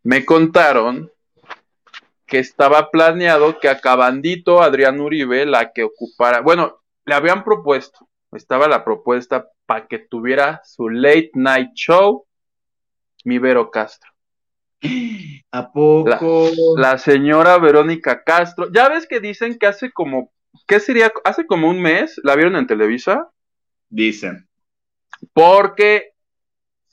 Me contaron que estaba planeado que acabandito Adrián Uribe, la que ocupara, bueno, le habían propuesto, estaba la propuesta para que tuviera su late night show, mi Vero Castro. ¿A poco? La, señora Verónica Castro. Ya ves que dicen que hace como, ¿qué sería? Hace como un mes, ¿la vieron en Televisa? Dicen. Porque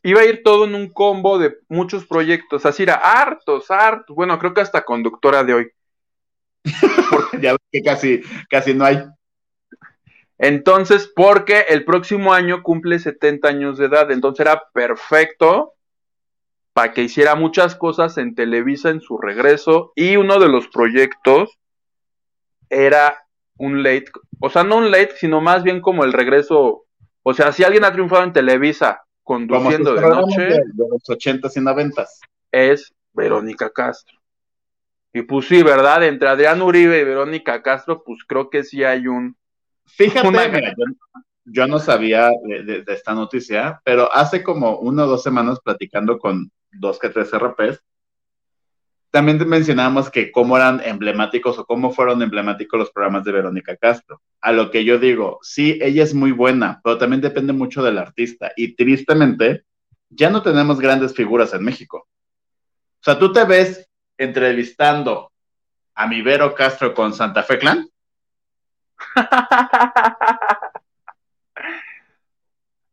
iba a ir todo en un combo de muchos proyectos, así era, hartos, hartos. Bueno, creo que hasta conductora de hoy. ya ves que casi, casi no hay. Entonces, porque el próximo año cumple 70 años de edad, entonces era perfecto para que hiciera muchas cosas en Televisa en su regreso y uno de los proyectos era un late, o sea, no un late, sino más bien como el regreso, o sea, si alguien ha triunfado en Televisa conduciendo de noche, de, los ochentas y noventas, es Verónica Castro. Y pues sí, ¿verdad? Entre Adrián Uribe y Verónica Castro, pues creo que sí hay un... Fíjate, yo, no sabía de, esta noticia, pero hace como una o dos semanas platicando con dos que tres RPs, también mencionábamos que cómo eran emblemáticos o cómo fueron emblemáticos los programas de Verónica Castro. A lo que yo digo, sí, ella es muy buena, pero también depende mucho del artista. Y tristemente, ya no tenemos grandes figuras en México. O sea, tú te ves entrevistando a mi Vero Castro con Santa Fe Clan.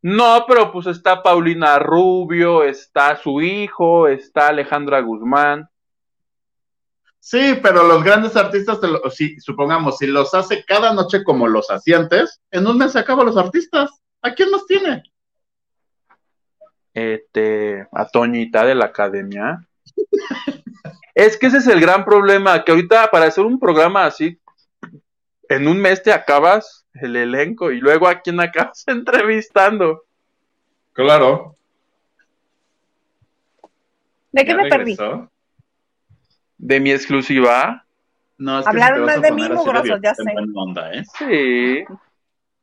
No, pero pues está Paulina Rubio, está su hijo, está Alejandra Guzmán. Sí, pero los grandes artistas, si, supongamos, si los hace cada noche como los hacía antes, en un mes se acaban los artistas. ¿A quién más tiene? Este, a Toñita de la academia. es que ese es el gran problema, que ahorita para hacer un programa así, en un mes te acabas el elenco y luego a quién acabas entrevistando. Claro. ¿De qué me perdí? De mi exclusiva. No, es Hablaron más de mí, mugrosos, ya sé. ¿eh? Sí.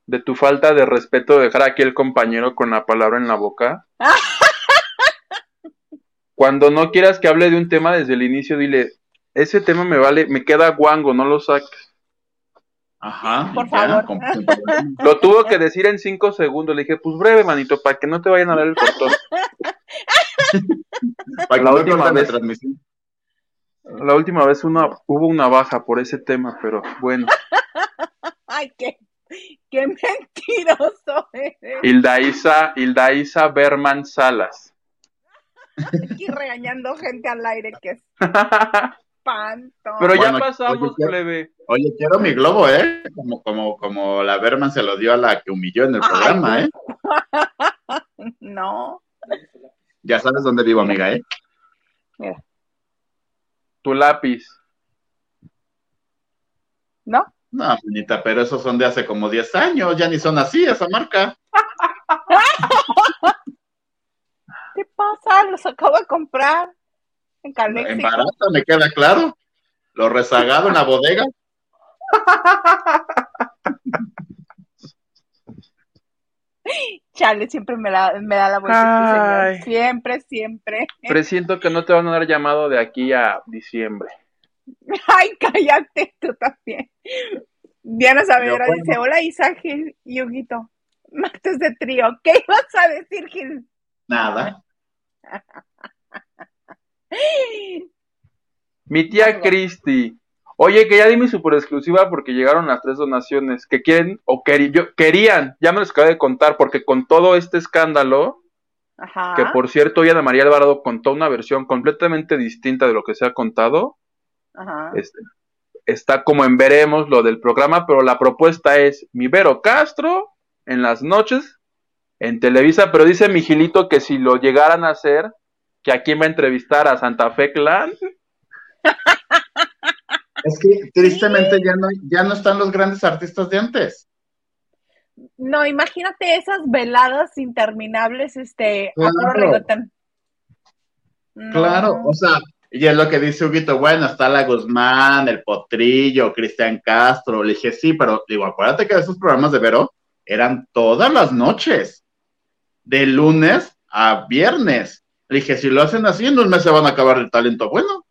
De tu falta de respeto de dejar aquí el compañero con la palabra en la boca. Cuando no quieras que hable de un tema desde el inicio, dile, ese tema me vale, me queda guango, no lo saques. Ajá. Por favor. Lo tuvo que decir en cinco segundos. Le dije, pues breve, manito, para que no te vayan a dar el cortón. para la última vez. Transmisión. La última vez una, hubo una baja por ese tema, pero bueno. Ay, qué, qué mentiroso eres. Hilda Isa, Berman Salas. Aquí regañando gente al aire que es espanto. Pero ya pasamos, plebe. Oye, quiero mi globo, ¿eh? Como, como, como la Berman se lo dio a la que humilló en el programa, ¿eh? no. Ya sabes dónde vivo, amiga, ¿eh? Mira tu lápiz. ¿No? No, bonita, pero esos son de hace como 10 años, ya ni son así esa marca. ¿Qué pasa? Los acabo de comprar en Calmexico. En barato, me queda claro. Lo rezagado en la bodega. Chale, siempre me, da la vuelta, este Siempre, siempre. Presiento que no te van a dar llamado de aquí a diciembre. Ay, cállate, tú también. Diana Saavedra dice, hola Isa Gil y Huguito. Martes de trío. ¿Qué ibas a decir, Gil? Nada. Mi tía Cristi Oye, que ya di mi super exclusiva porque llegaron las tres donaciones que quieren o querían, ya me los acabo de contar, porque con todo este escándalo, que por cierto, hoy Ana María Alvarado contó una versión completamente distinta de lo que se ha contado. Este, está como en veremos lo del programa, pero la propuesta es mi Vero Castro en las noches en Televisa, pero dice Mijilito que si lo llegaran a hacer, que aquí va a entrevistar a Santa Fe Clan. Es que tristemente ya no, ya no están los grandes artistas de antes. No, imagínate esas veladas interminables, este, claro. Claro, o sea, y es lo que dice Huguito, bueno, está la Guzmán, el Potrillo, Cristian Castro, le dije, sí, pero digo, acuérdate que esos programas de Vero eran todas las noches, de lunes a viernes. Le dije, si lo hacen así, en un mes se van a acabar el talento bueno.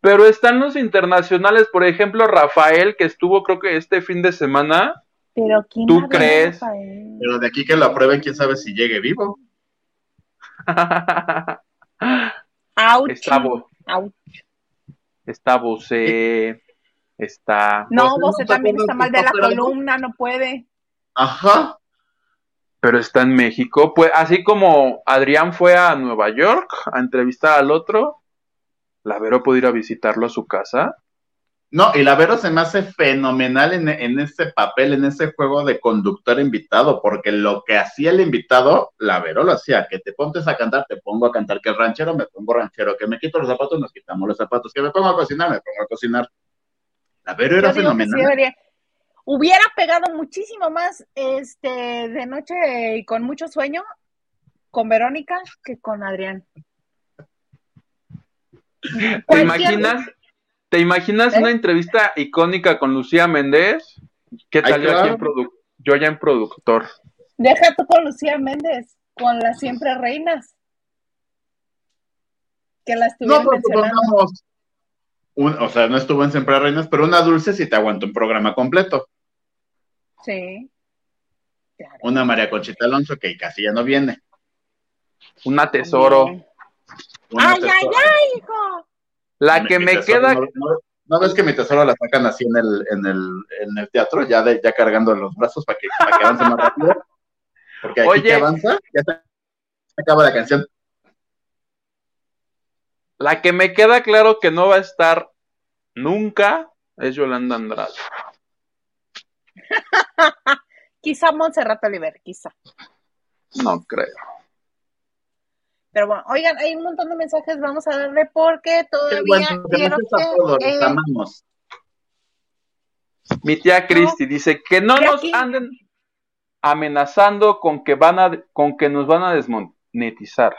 Pero están los internacionales, por ejemplo, Rafael, que estuvo creo que este fin de semana. Pero ¿quién ¿Tú crees? Pero de aquí que lo aprueben, quién sabe si llegue vivo. Está, está Bosé, está... No, Bosé también está mal de la columna, no puede. Ajá. Pero está en México, pues así como Adrián fue a Nueva York a entrevistar al otro, ¿La Vero puede ir a visitarlo a su casa? No, y la Vero se me hace fenomenal en, en, ese papel, en ese juego de conductor invitado, porque lo que hacía el invitado, la Vero lo hacía, que te pontes a cantar, te pongo a cantar, que ranchero, me pongo ranchero, que me quito los zapatos, nos quitamos los zapatos, que me pongo a cocinar, me pongo a cocinar. La Vero era fenomenal. Hubiera pegado muchísimo más este de noche y con mucho sueño con Verónica que con Adrián. ¿Te imaginas, ¿te imaginas una ¿Eh? entrevista icónica con Lucía Méndez? ¿Qué tal yo, en yo ya en productor? Deja tú con Lucía Méndez, con las siempre reinas. Que la estuvieron no, mencionando. o sea, no estuvo en Siempre Reinas, pero una dulce si te aguanta un programa completo. Sí. Una María Conchita Alonso que casi ya no viene. Una tesoro. ¡Ay, ay, ay, hijo! La que me queda. No, ves que mi tesoro la sacan así en el, en el, en el teatro, ya, de, ya cargando los brazos para que, para que avance más rápido. Porque aquí que avanza, ya se acaba la canción. La que me queda claro que no va a estar nunca es Yolanda Andrade. quizá Montserrat Oliver, quizá. No creo. Pero bueno, oigan, hay un montón de mensajes, vamos a darle porque todavía quiero que, amamos. Mi tía Cristi dice que no nos anden amenazando con que van a con que nos van a desmonetizar.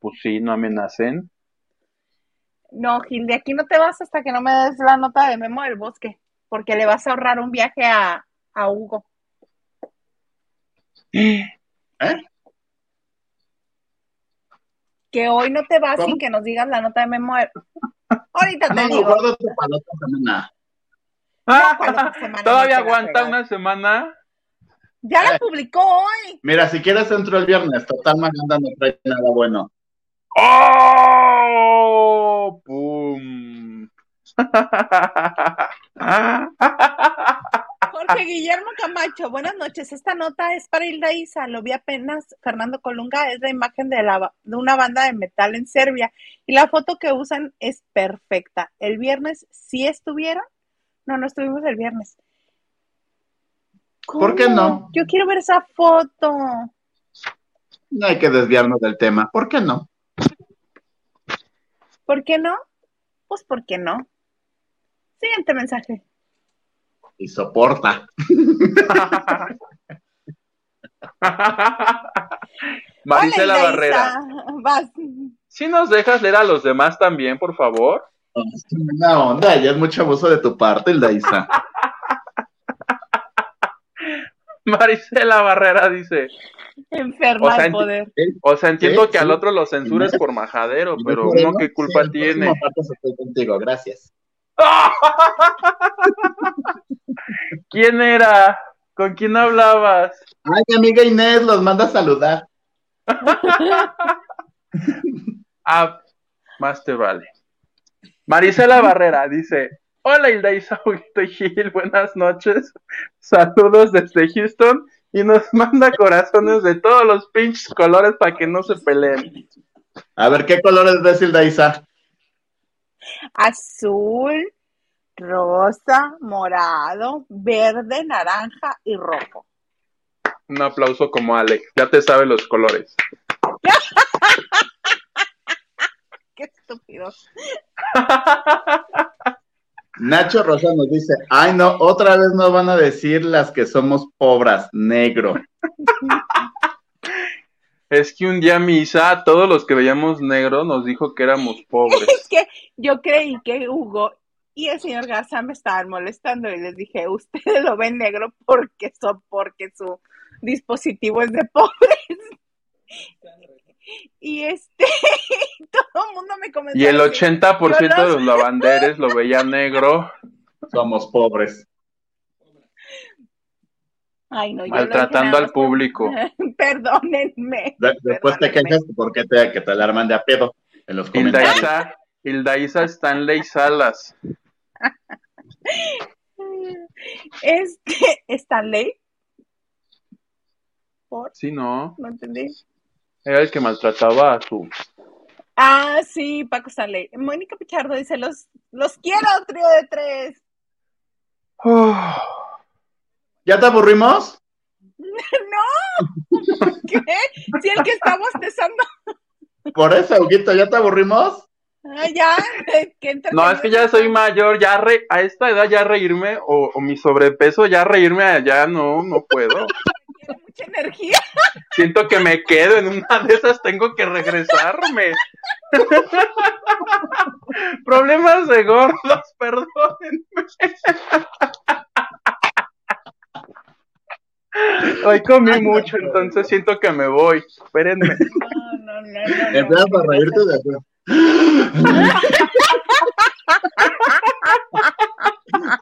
Pues sí, no amenacen. No, Gil, de aquí no te vas hasta que no me des la nota de Memo del Bosque, porque le vas a ahorrar un viaje a, a Hugo. ¿Eh? Que hoy no te vas sin que nos digas la nota de Memo. Ahorita te digo. Ah, Todavía aguanta una semana. Ya la eh. publicó hoy. Mira, si quieres entro el viernes, total Maganda no trae nada bueno. ¡Oh! ¡Pum! Jorge Guillermo Camacho, buenas noches. Esta nota es para Hilda Isa. Lo vi apenas. Fernando Colunga es la imagen de, la, de una banda de metal en Serbia. Y la foto que usan es perfecta. El viernes sí estuvieron. No, no estuvimos el viernes. ¿Por qué no? Yo quiero ver esa foto. No hay que desviarnos del tema. ¿Por qué no? ¿Por qué no? Pues ¿por qué no? Siguiente mensaje. Y soporta. Marisela Barrera. Si nos dejas leer a los demás también, por favor. Una onda, ya es mucho abuso de tu parte, el Daisa. Marisela Barrera dice. Enferma o poder. O sea, entiendo que al otro lo censures por majadero, pero uno qué culpa tiene. contigo, gracias. ¿Quién era? ¿Con quién hablabas? Ay, mi amiga Inés los manda a saludar. ah, más te vale. Marisela Barrera dice: Hola Hilda y Gil, buenas noches. Saludos desde Houston y nos manda corazones de todos los pinches colores para que no se peleen. A ver, ¿qué colores ves, Hilda Isa? Azul, rosa, morado, verde, naranja y rojo. Un aplauso como Alex, ya te sabe los colores. Qué estúpido. Nacho Rosa nos dice, ay no, otra vez nos van a decir las que somos pobres, negro. Es que un día misa, todos los que veíamos negro nos dijo que éramos pobres. Es que yo creí que Hugo y el señor Garza me estaban molestando y les dije, ustedes lo ven negro porque son, porque su dispositivo es de pobres. Y este, todo el mundo me comentó. Y el 80% de los lavanderes lo veía negro. Somos pobres. Ay, no, Maltratando al público. Perdónenme. después te quejas porque te, que te alarman de a pedo en los comentarios. Hilda Isa, Stanley Salas. Este, Stanley. ¿Por? Sí, no. No entendí. Era el que maltrataba a su. Ah, sí, Paco Stanley. Mónica Pichardo dice: Los, los quiero, trío de tres. ¿Ya te aburrimos? no. ¿Qué? Si el que está bostezando. Por eso, Huguito, ¿ya te aburrimos? Ah, ya, no, es que ya soy mayor, ya a esta edad ya reírme o, mi sobrepeso, ya reírme ya no, no puedo. Tiene mucha energía. Siento que me quedo en una de esas, tengo que regresarme. Problemas de gordos, perdónenme. Hoy comí mucho, entonces siento que me voy. Espérenme. No, no, no. no, Empiezas a reírte de eso.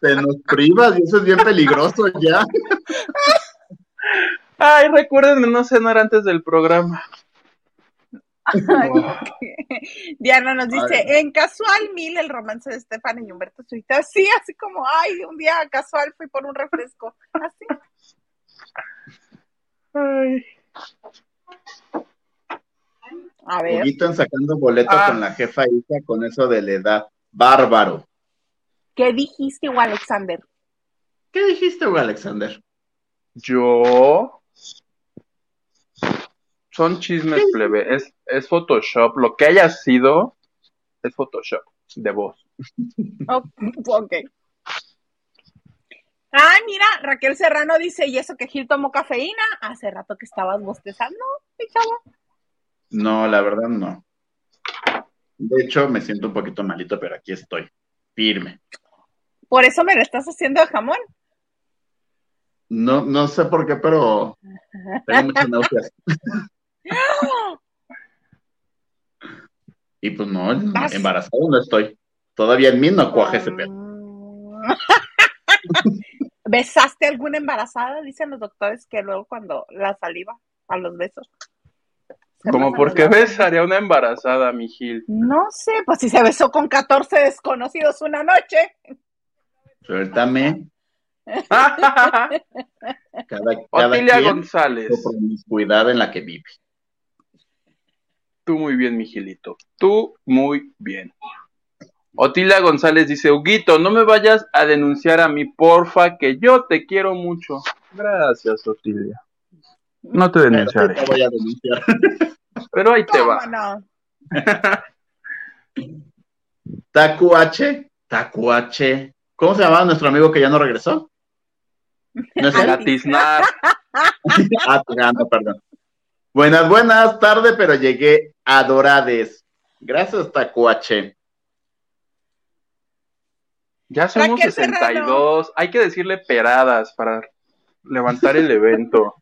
Te nos privas y eso es bien peligroso ya. Ay, recuerden no cenar antes del programa. Diana nos dice, en casual mil el romance de Estefan y Humberto Suita. Sí, así como, ay, un día casual fui por un refresco. Así. Ay. A ver. Están sacando boletos ah. con la jefa hija con eso de la edad. Bárbaro. ¿Qué dijiste, Alexander? ¿Qué dijiste, Alexander? Yo. Son chismes plebe. Es, es Photoshop. Lo que haya sido es Photoshop de voz. ok. Ay, mira, Raquel Serrano dice, ¿y eso que Gil tomó cafeína? Hace rato que estabas bostezando, mi chavo. No, la verdad no. De hecho, me siento un poquito malito, pero aquí estoy, firme. ¿Por eso me lo estás haciendo de jamón? No, no sé por qué, pero tengo muchas náuseas. y pues no, embarazado no estoy. Todavía en mí no cuaje ese pedo. ¿Besaste alguna embarazada? Dicen los doctores que luego cuando la saliva a los besos. ¿Cómo por qué besaría una embarazada, mi Gil? No sé, pues si se besó con 14 desconocidos una noche. Suéltame. cada, Otilia González. cuidado en la que vive. Tú muy bien, mi Gilito. Tú muy bien. Otilia González dice, Huguito, no me vayas a denunciar a mí, porfa, que yo te quiero mucho. Gracias, Otilia. No te denunciaré. Te voy a denunciar. Pero ahí te va. Tacuache, Tacuache. ¿Cómo se llamaba nuestro amigo que ya no regresó? No es Gatiznar. ah, perdón. Buenas, buenas tardes, pero llegué a Dorades. Gracias, Tacuache. Ya somos 62. Hay que decirle peradas para levantar el evento.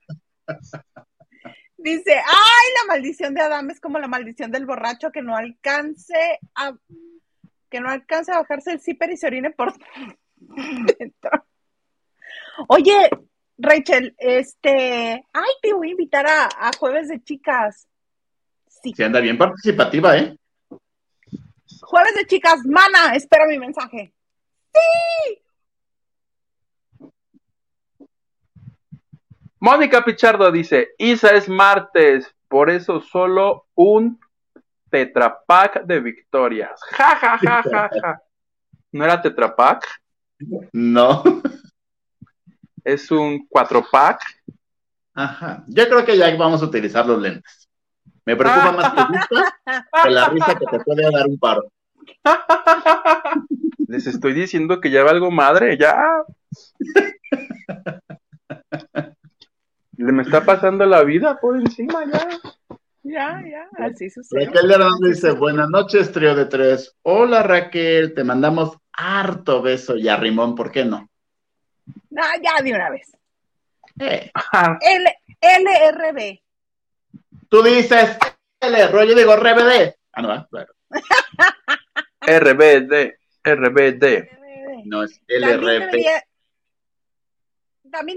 Dice, ay, la maldición de Adam es como la maldición del borracho que no alcance a que no alcance a bajarse el zipper y se orine por dentro. Oye, Rachel, este, ay, te voy a invitar a, jueves de chicas. Sí. Se anda bien participativa, ¿eh? Jueves de chicas, mana, espera mi mensaje. ¡Sí! Mónica Pichardo dice, Isa es martes, por eso solo un tetrapack de victorias. Ja, ja, ja, ja, ja. ¿No era tetrapack? No. Es un cuatro pack. Ajá. Yo creo que ya vamos a utilizar los lentes. Me preocupa más que, que la risa que te puede dar un paro. Les estoy diciendo que ya algo madre, ya. Le me está pasando la vida por encima, ya. Ya, ya, así sucede. Raquel Hernández dice, buenas noches, trío de tres. Hola Raquel, te mandamos harto beso y a Rimón, ¿por qué no? No, ya de una vez. Eh. L LRB. Tú dices L, rollo digo RBD. Ah, no, claro. RBD, RBD. No, es LRB. También,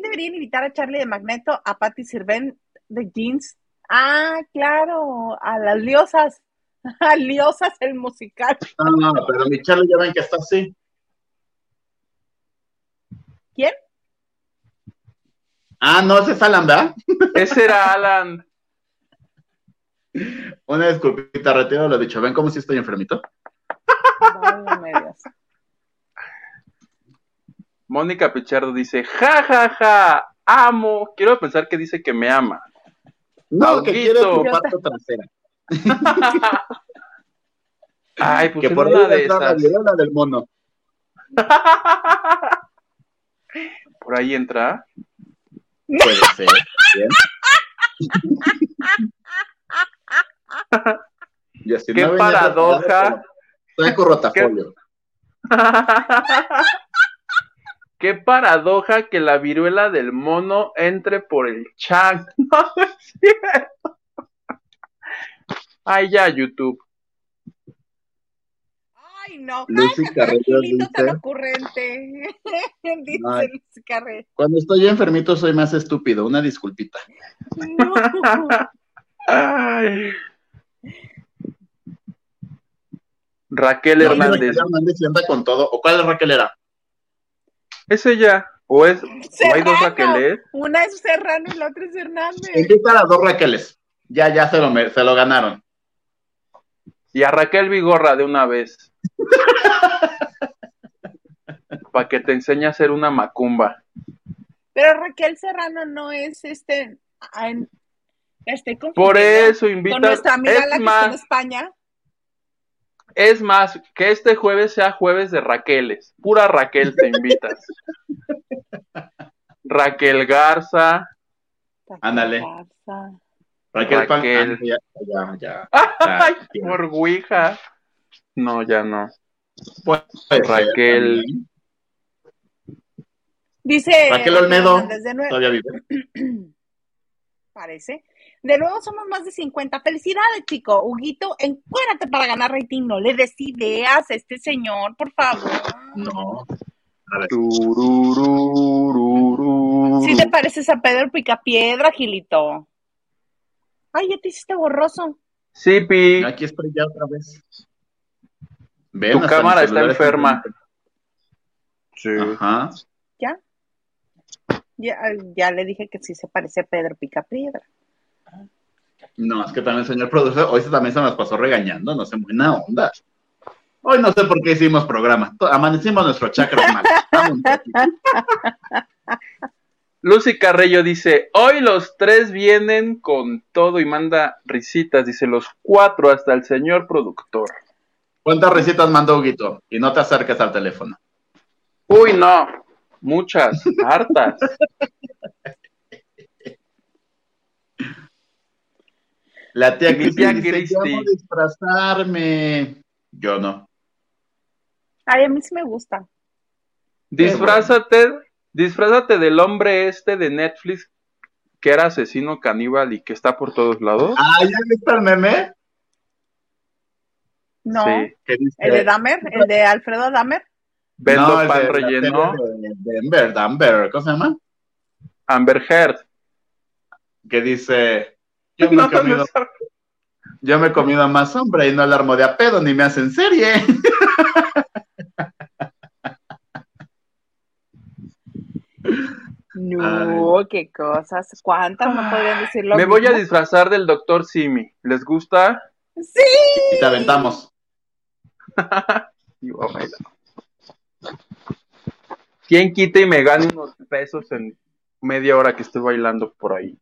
deberían invitar a Charlie de Magneto, a Patty Sirven de Jeans. Ah, claro, a las liosas. A liosas el musical. No, no, pero mi Charlie ya ven que está así. ¿Quién? Ah, no, ese es Alan, ¿verdad? Ese era Alan. Una disculpita, retiro lo dicho. ¿Ven cómo si estoy enfermito? Mónica Pichardo dice, ja, ja, ja, amo. Quiero pensar que dice que me ama. No, que quiere tu pato trasera. Ay, pues que por una de entra la esas. viruela del mono. Por ahí entra. Puede ser. Qué paradoja. Saco rotafolio. Qué paradoja que la viruela del mono entre por el chat. No, no es cierto. Ay, ya, YouTube. Ay, no. Lucy Carrillo tranquilito, tan dice- ocurrente. dice Ay. Lucy Carrillo. Cuando estoy enfermito soy más estúpido. Una disculpita. No. Ay. Raquel No, Hernández. Raquel Hernández anda con todo. ¿O cuál Raquel era? ¿Es ella? ¿O es? ¿O hay dos. Raqueles? Una es Serrano y la otra es Hernández. Invita a las dos Raqueles. Ya, ya se lo, se lo ganaron. Y a Raquel Vigorra de una vez. Para que te enseñe a hacer una macumba. Pero Raquel Serrano no es este. en- Estoy Por eso Con invita. nuestra amiga la Es que está en más, España. Es más, que este jueves sea jueves de Raqueles. Pura Raquel te invitas. Raquel Garza. Ándale. Garza. Raquel, Pan- Raquel. ah, ya, ya, ya. Ay, Ya, por Ouija. No, ya no. puede ser Raquel. Dice. Raquel Olmedo. Todavía vive. parece. De nuevo somos más de 50. Felicidades, chico. Huguito, encuérdate para ganar rating. No le des ideas a este señor, por favor. No. A ver. Si te pareces a Pedro Picapiedra, Gilito. Ay, ya te hiciste borroso. Sí, Pi. aquí estoy ya otra vez. Ven, Tu cámara está enferma. Sí. Ajá. ¿Ya? Ya, ya le dije que sí se parece a Pedro Picapiedra. No, es que también, señor productor, hoy se- también se nos pasó regañando, no sé, buena onda. Hoy no sé por qué hicimos programa. Amanecimos nuestro chakra mal. Lucy Carrillo dice, hoy los tres vienen con todo y manda risitas, dice los cuatro hasta el señor productor. ¿Cuántas recetas mandó Huguito? Y no te acerques al teléfono. Uy, no, muchas, hartas. La tía Cristi dice. "Yo amo disfrazarme. Yo no. Ay, a mí sí me gusta. Disfrázate, disfrázate del hombre este de Netflix que era asesino caníbal y que está por todos lados. Ah, ¿ya viste el meme? No. Sí. El de Dahmer, el de Alfredo Dahmer. Vendo no, el pan de relleno. Denver, Denver, ¿cómo se llama? Amber Heard. Que dice, yo me, No, he comido, no sabe. yo me he comido a más hombre y no alarmo de a pedo ni me hacen serie. No, qué cosas. ¿Cuántas no podrían decirlo? Me voy a disfrazar del doctor Simi. ¿Les gusta? Sí. Y te aventamos. Bailar. ¿Quién quita y me gane unos pesos en media hora que estoy bailando por ahí?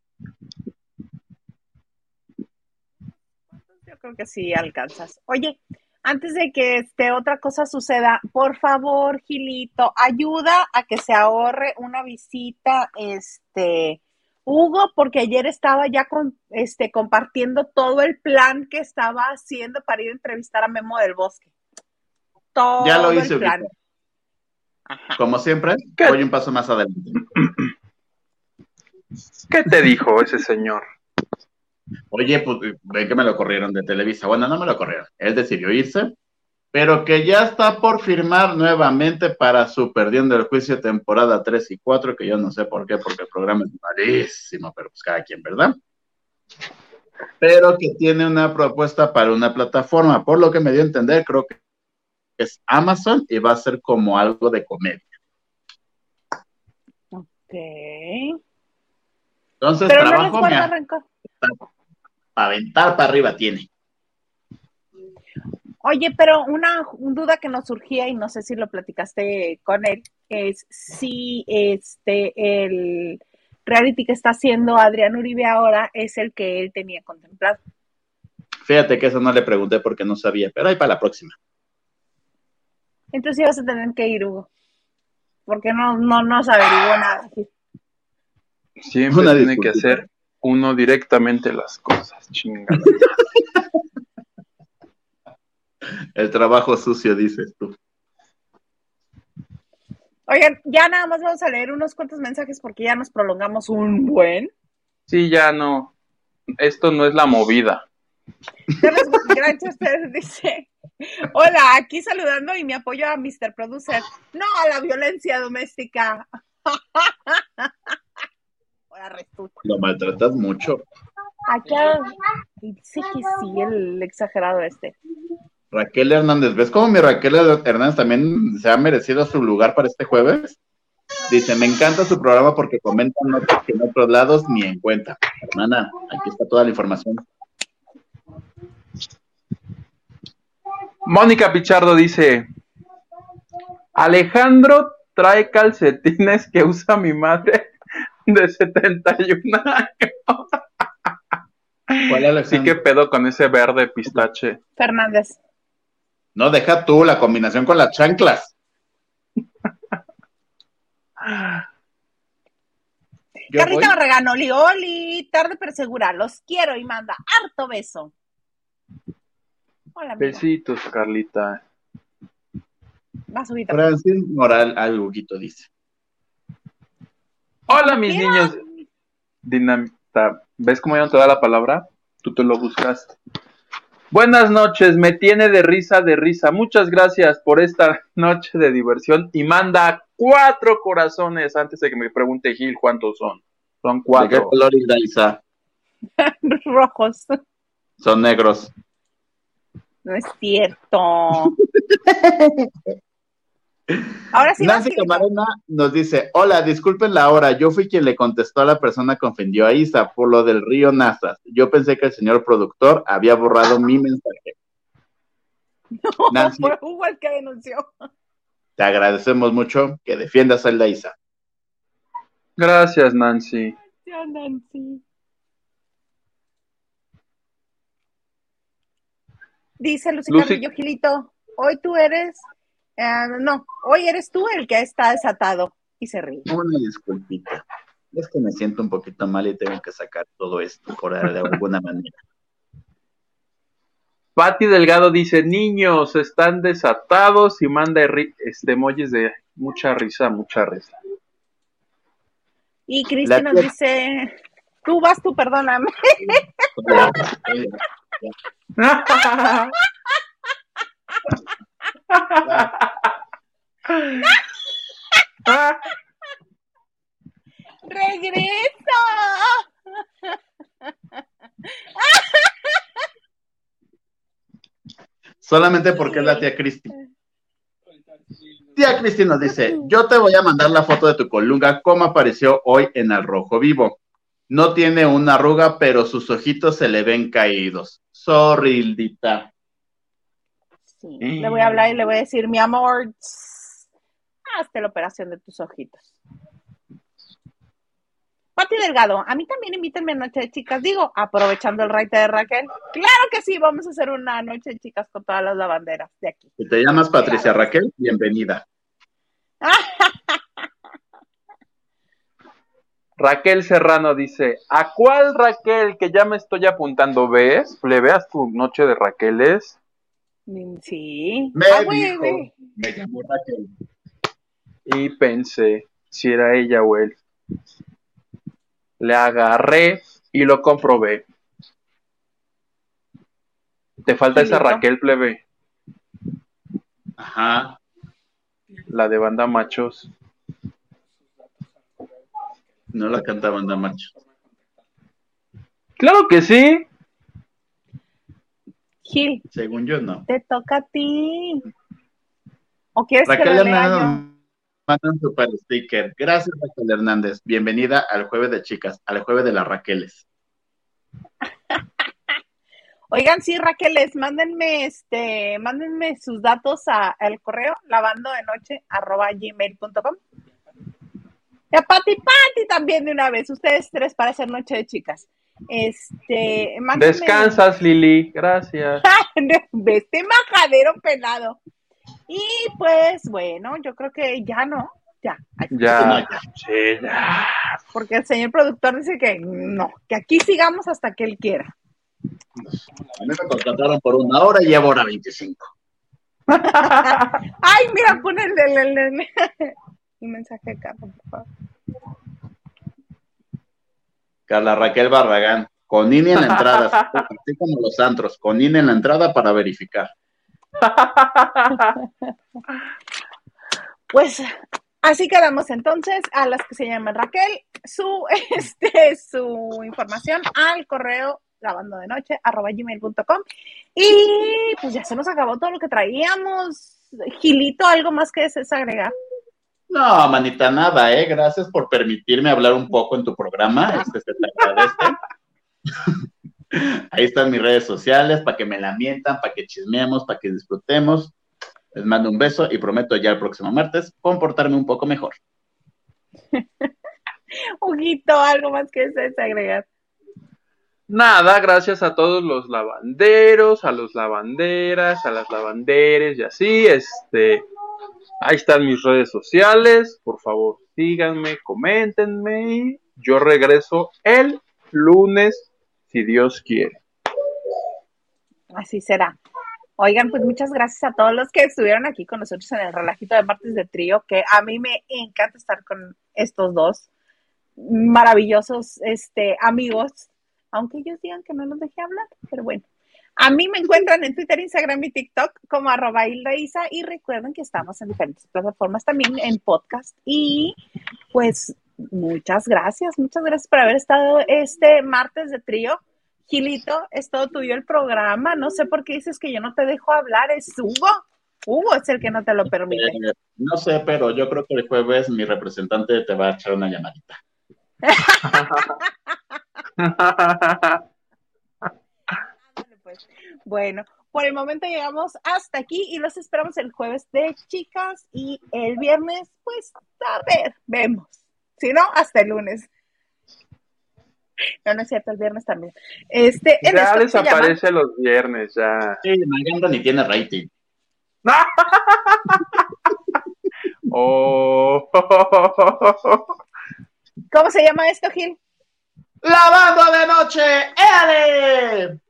Yo creo que sí alcanzas. Oye, antes de que este otra cosa suceda, por favor, Gilito, ayuda a que se ahorre una visita, este, Hugo, porque ayer estaba ya con, este, compartiendo todo el plan que estaba haciendo para ir a entrevistar a Memo del Bosque. Todo Ya lo el hice, plan. Huguito. Como siempre, ¿Qué? voy un paso más adelante. ¿Qué te dijo ese señor? Oye, pues ven que me lo corrieron de Televisa. Bueno, no me lo corrieron. Él decidió irse, pero que ya está por firmar nuevamente para su Perdiendo el Juicio temporada 3 y 4, que yo no sé por qué, porque el programa es malísimo, pero pues cada quien, ¿verdad? Pero que tiene una propuesta para una plataforma, por lo que me dio a entender, creo que es Amazon y va a ser como algo de comedia. Ok. Entonces, Pero trabajo. Para aventar para arriba tiene. Oye, pero una duda que nos surgía y no sé si lo platicaste con él es si este el reality que está haciendo Adrián Uribe ahora es el que él tenía contemplado. Fíjate que eso no le pregunté porque no sabía, pero ahí para la próxima. Entonces vas a tener que ir, Hugo. Porque no, no, no se averiguó nada. Siempre tiene que hacer uno directamente las cosas, chingada. El trabajo sucio, dices tú. Oigan, ya nada más vamos a leer unos cuantos mensajes porque ya nos prolongamos un buen. Sí, ya no. Esto no es la movida. Gracias, dice. Hola, aquí saludando y mi apoyo a Mr. Producer. No a la violencia doméstica. Lo maltratas mucho. Acá dice que sí, el exagerado este. Raquel Hernández, ¿ves cómo mi Raquel Hernández también se ha merecido su lugar para este jueves? Dice, me encanta su programa porque comentan notas que en otros lados ni en cuenta. Hermana, aquí está toda la información. Mónica Pichardo dice, Alejandro trae calcetines que usa mi madre de 71 años. ¿Cuál Sí, ¿qué pedo con ese verde pistache? Fernández. No, deja tú la combinación con las chanclas. Carlita Barragán, Oli, Oli, tarde pero segura, los quiero y manda harto beso. Hola, Besitos, Carlita. subir. Francis Moral, algo dice. Hola, mis niños. Dinamita. ¿Ves cómo ya no te da la palabra? Tú te lo buscaste. Buenas noches, me tiene de risa, de risa. Muchas gracias por esta noche de diversión y manda cuatro corazones antes de que me pregunte Gil cuántos son. Son cuatro. ¿De qué color Isa? Rojos. Son negros. No es cierto. Ahora sí. Nancy Camarena nos dice, hola, disculpen la hora, yo fui quien le contestó a la persona que ofendió a Isa por lo del río Nazas. Yo pensé que el señor productor había borrado mi mensaje. No, Nancy, fue Hugo el que denunció. Te agradecemos mucho que defiendas a la Isa. Gracias, Nancy. Gracias, Nancy. Dice Lucy, Carrillo Gilito, hoy tú eres Ah, no, hoy eres tú el que está desatado y se ríe. Una disculpita. Es que me siento un poquito mal y tengo que sacar todo esto por de alguna manera. Pati Delgado dice, niños están desatados y manda este emojis de mucha risa, mucha risa. Y Cristian nos dice, tú vas, tú perdóname. ¡Regresa! Solamente porque es la tía Cristi. Tía Cristi nos dice, yo te voy a mandar la foto de tu colunga como apareció hoy en el rojo vivo. No tiene una arruga, pero sus ojitos se le ven caídos. Sorrildita. Le voy a hablar y le voy a decir, mi amor, hazte la operación de tus ojitos. Pati Delgado, a mí también invítenme a Noche de Chicas, digo, aprovechando el raite de Raquel. Claro que sí, vamos a hacer una Noche de Chicas con todas las lavanderas de aquí. Si te llamas Patricia Raquel, bienvenida. Raquel Serrano dice, ¿a cuál Raquel que ya me estoy apuntando ves? ¿Le veas tu noche de Raqueles? Sí. Me, ah, me llamó Raquel. Y pensé si era ella o él. Le agarré y lo comprobé. Te falta esa Raquel plebe. Ajá. La de banda machos. No la canta banda machos. Claro que sí. Gil. Según yo, no. Te toca a ti. ¿O quieres Raquel que Hernández manda un super sticker. Gracias, Raquel Hernández. Bienvenida al jueves de chicas, al jueves de las Raqueles. Oigan, sí, Raqueles, mándenme este, mándenme sus datos al correo lavando de noche arroba gmail.com. Y a Pati Pati también de una vez, ustedes tres para hacer noche de chicas. Este, Descansas, Lili, gracias. de este majadero pelado. Y pues bueno, yo creo que ya no, ya. Ya, sí, ya. Porque el señor productor dice que no, que aquí sigamos hasta que él quiera. A mí me contrataron por una hora y llevo hora 25. Ay, mira, pon el, el, mensaje acá, por favor. Carla Raquel Barragán, con INE en la entrada, así como los antros, con INE en la entrada para verificar. Pues así quedamos entonces a las que se llaman Raquel, su, este, su información al correo lavando de noche arroba gmail.com y pues ya se nos acabó todo lo que traíamos. Gilito, ¿algo más que desees agregar? No, manita, nada, ¿eh? Gracias por permitirme hablar un poco en tu programa. Este se te agradece. Ahí están mis redes sociales para que me la mientan, para que chismeemos, para que disfrutemos. Les mando un beso y prometo ya el próximo martes comportarme un poco mejor. Huguito, algo más que desees agregar. Nada, gracias a todos los lavanderos, a los lavanderas, a las lavanderes y así, este, ahí están mis redes sociales, por favor síganme, coméntenme y yo regreso el lunes si Dios quiere. Así será. Oigan, pues muchas gracias a todos los que estuvieron aquí con nosotros en el relajito de martes de trío, que a mí me encanta estar con estos dos maravillosos este, amigos aunque ellos digan que no los dejé hablar, pero bueno. A mí me encuentran en Twitter, Instagram y TikTok como arroba Isa y recuerden que estamos en diferentes plataformas también en podcast y pues muchas gracias, muchas gracias por haber estado este martes de trío. Gilito, es todo tuyo el programa. No sé por qué dices que yo no te dejo hablar, es Hugo. Hugo es el que no te lo permite. Eh, no sé, pero yo creo que el jueves mi representante te va a echar una llamadita. Bueno, por el momento llegamos hasta aquí y los esperamos el jueves de chicas y el viernes, pues a ver, vemos. Si no, hasta el lunes. No, no es cierto, el viernes también. Este, ya desaparece los viernes, ya. Sí, Maganda ni tiene rating. oh. ¿Cómo se llama esto, Gil? Lavando de noche, ¡éale!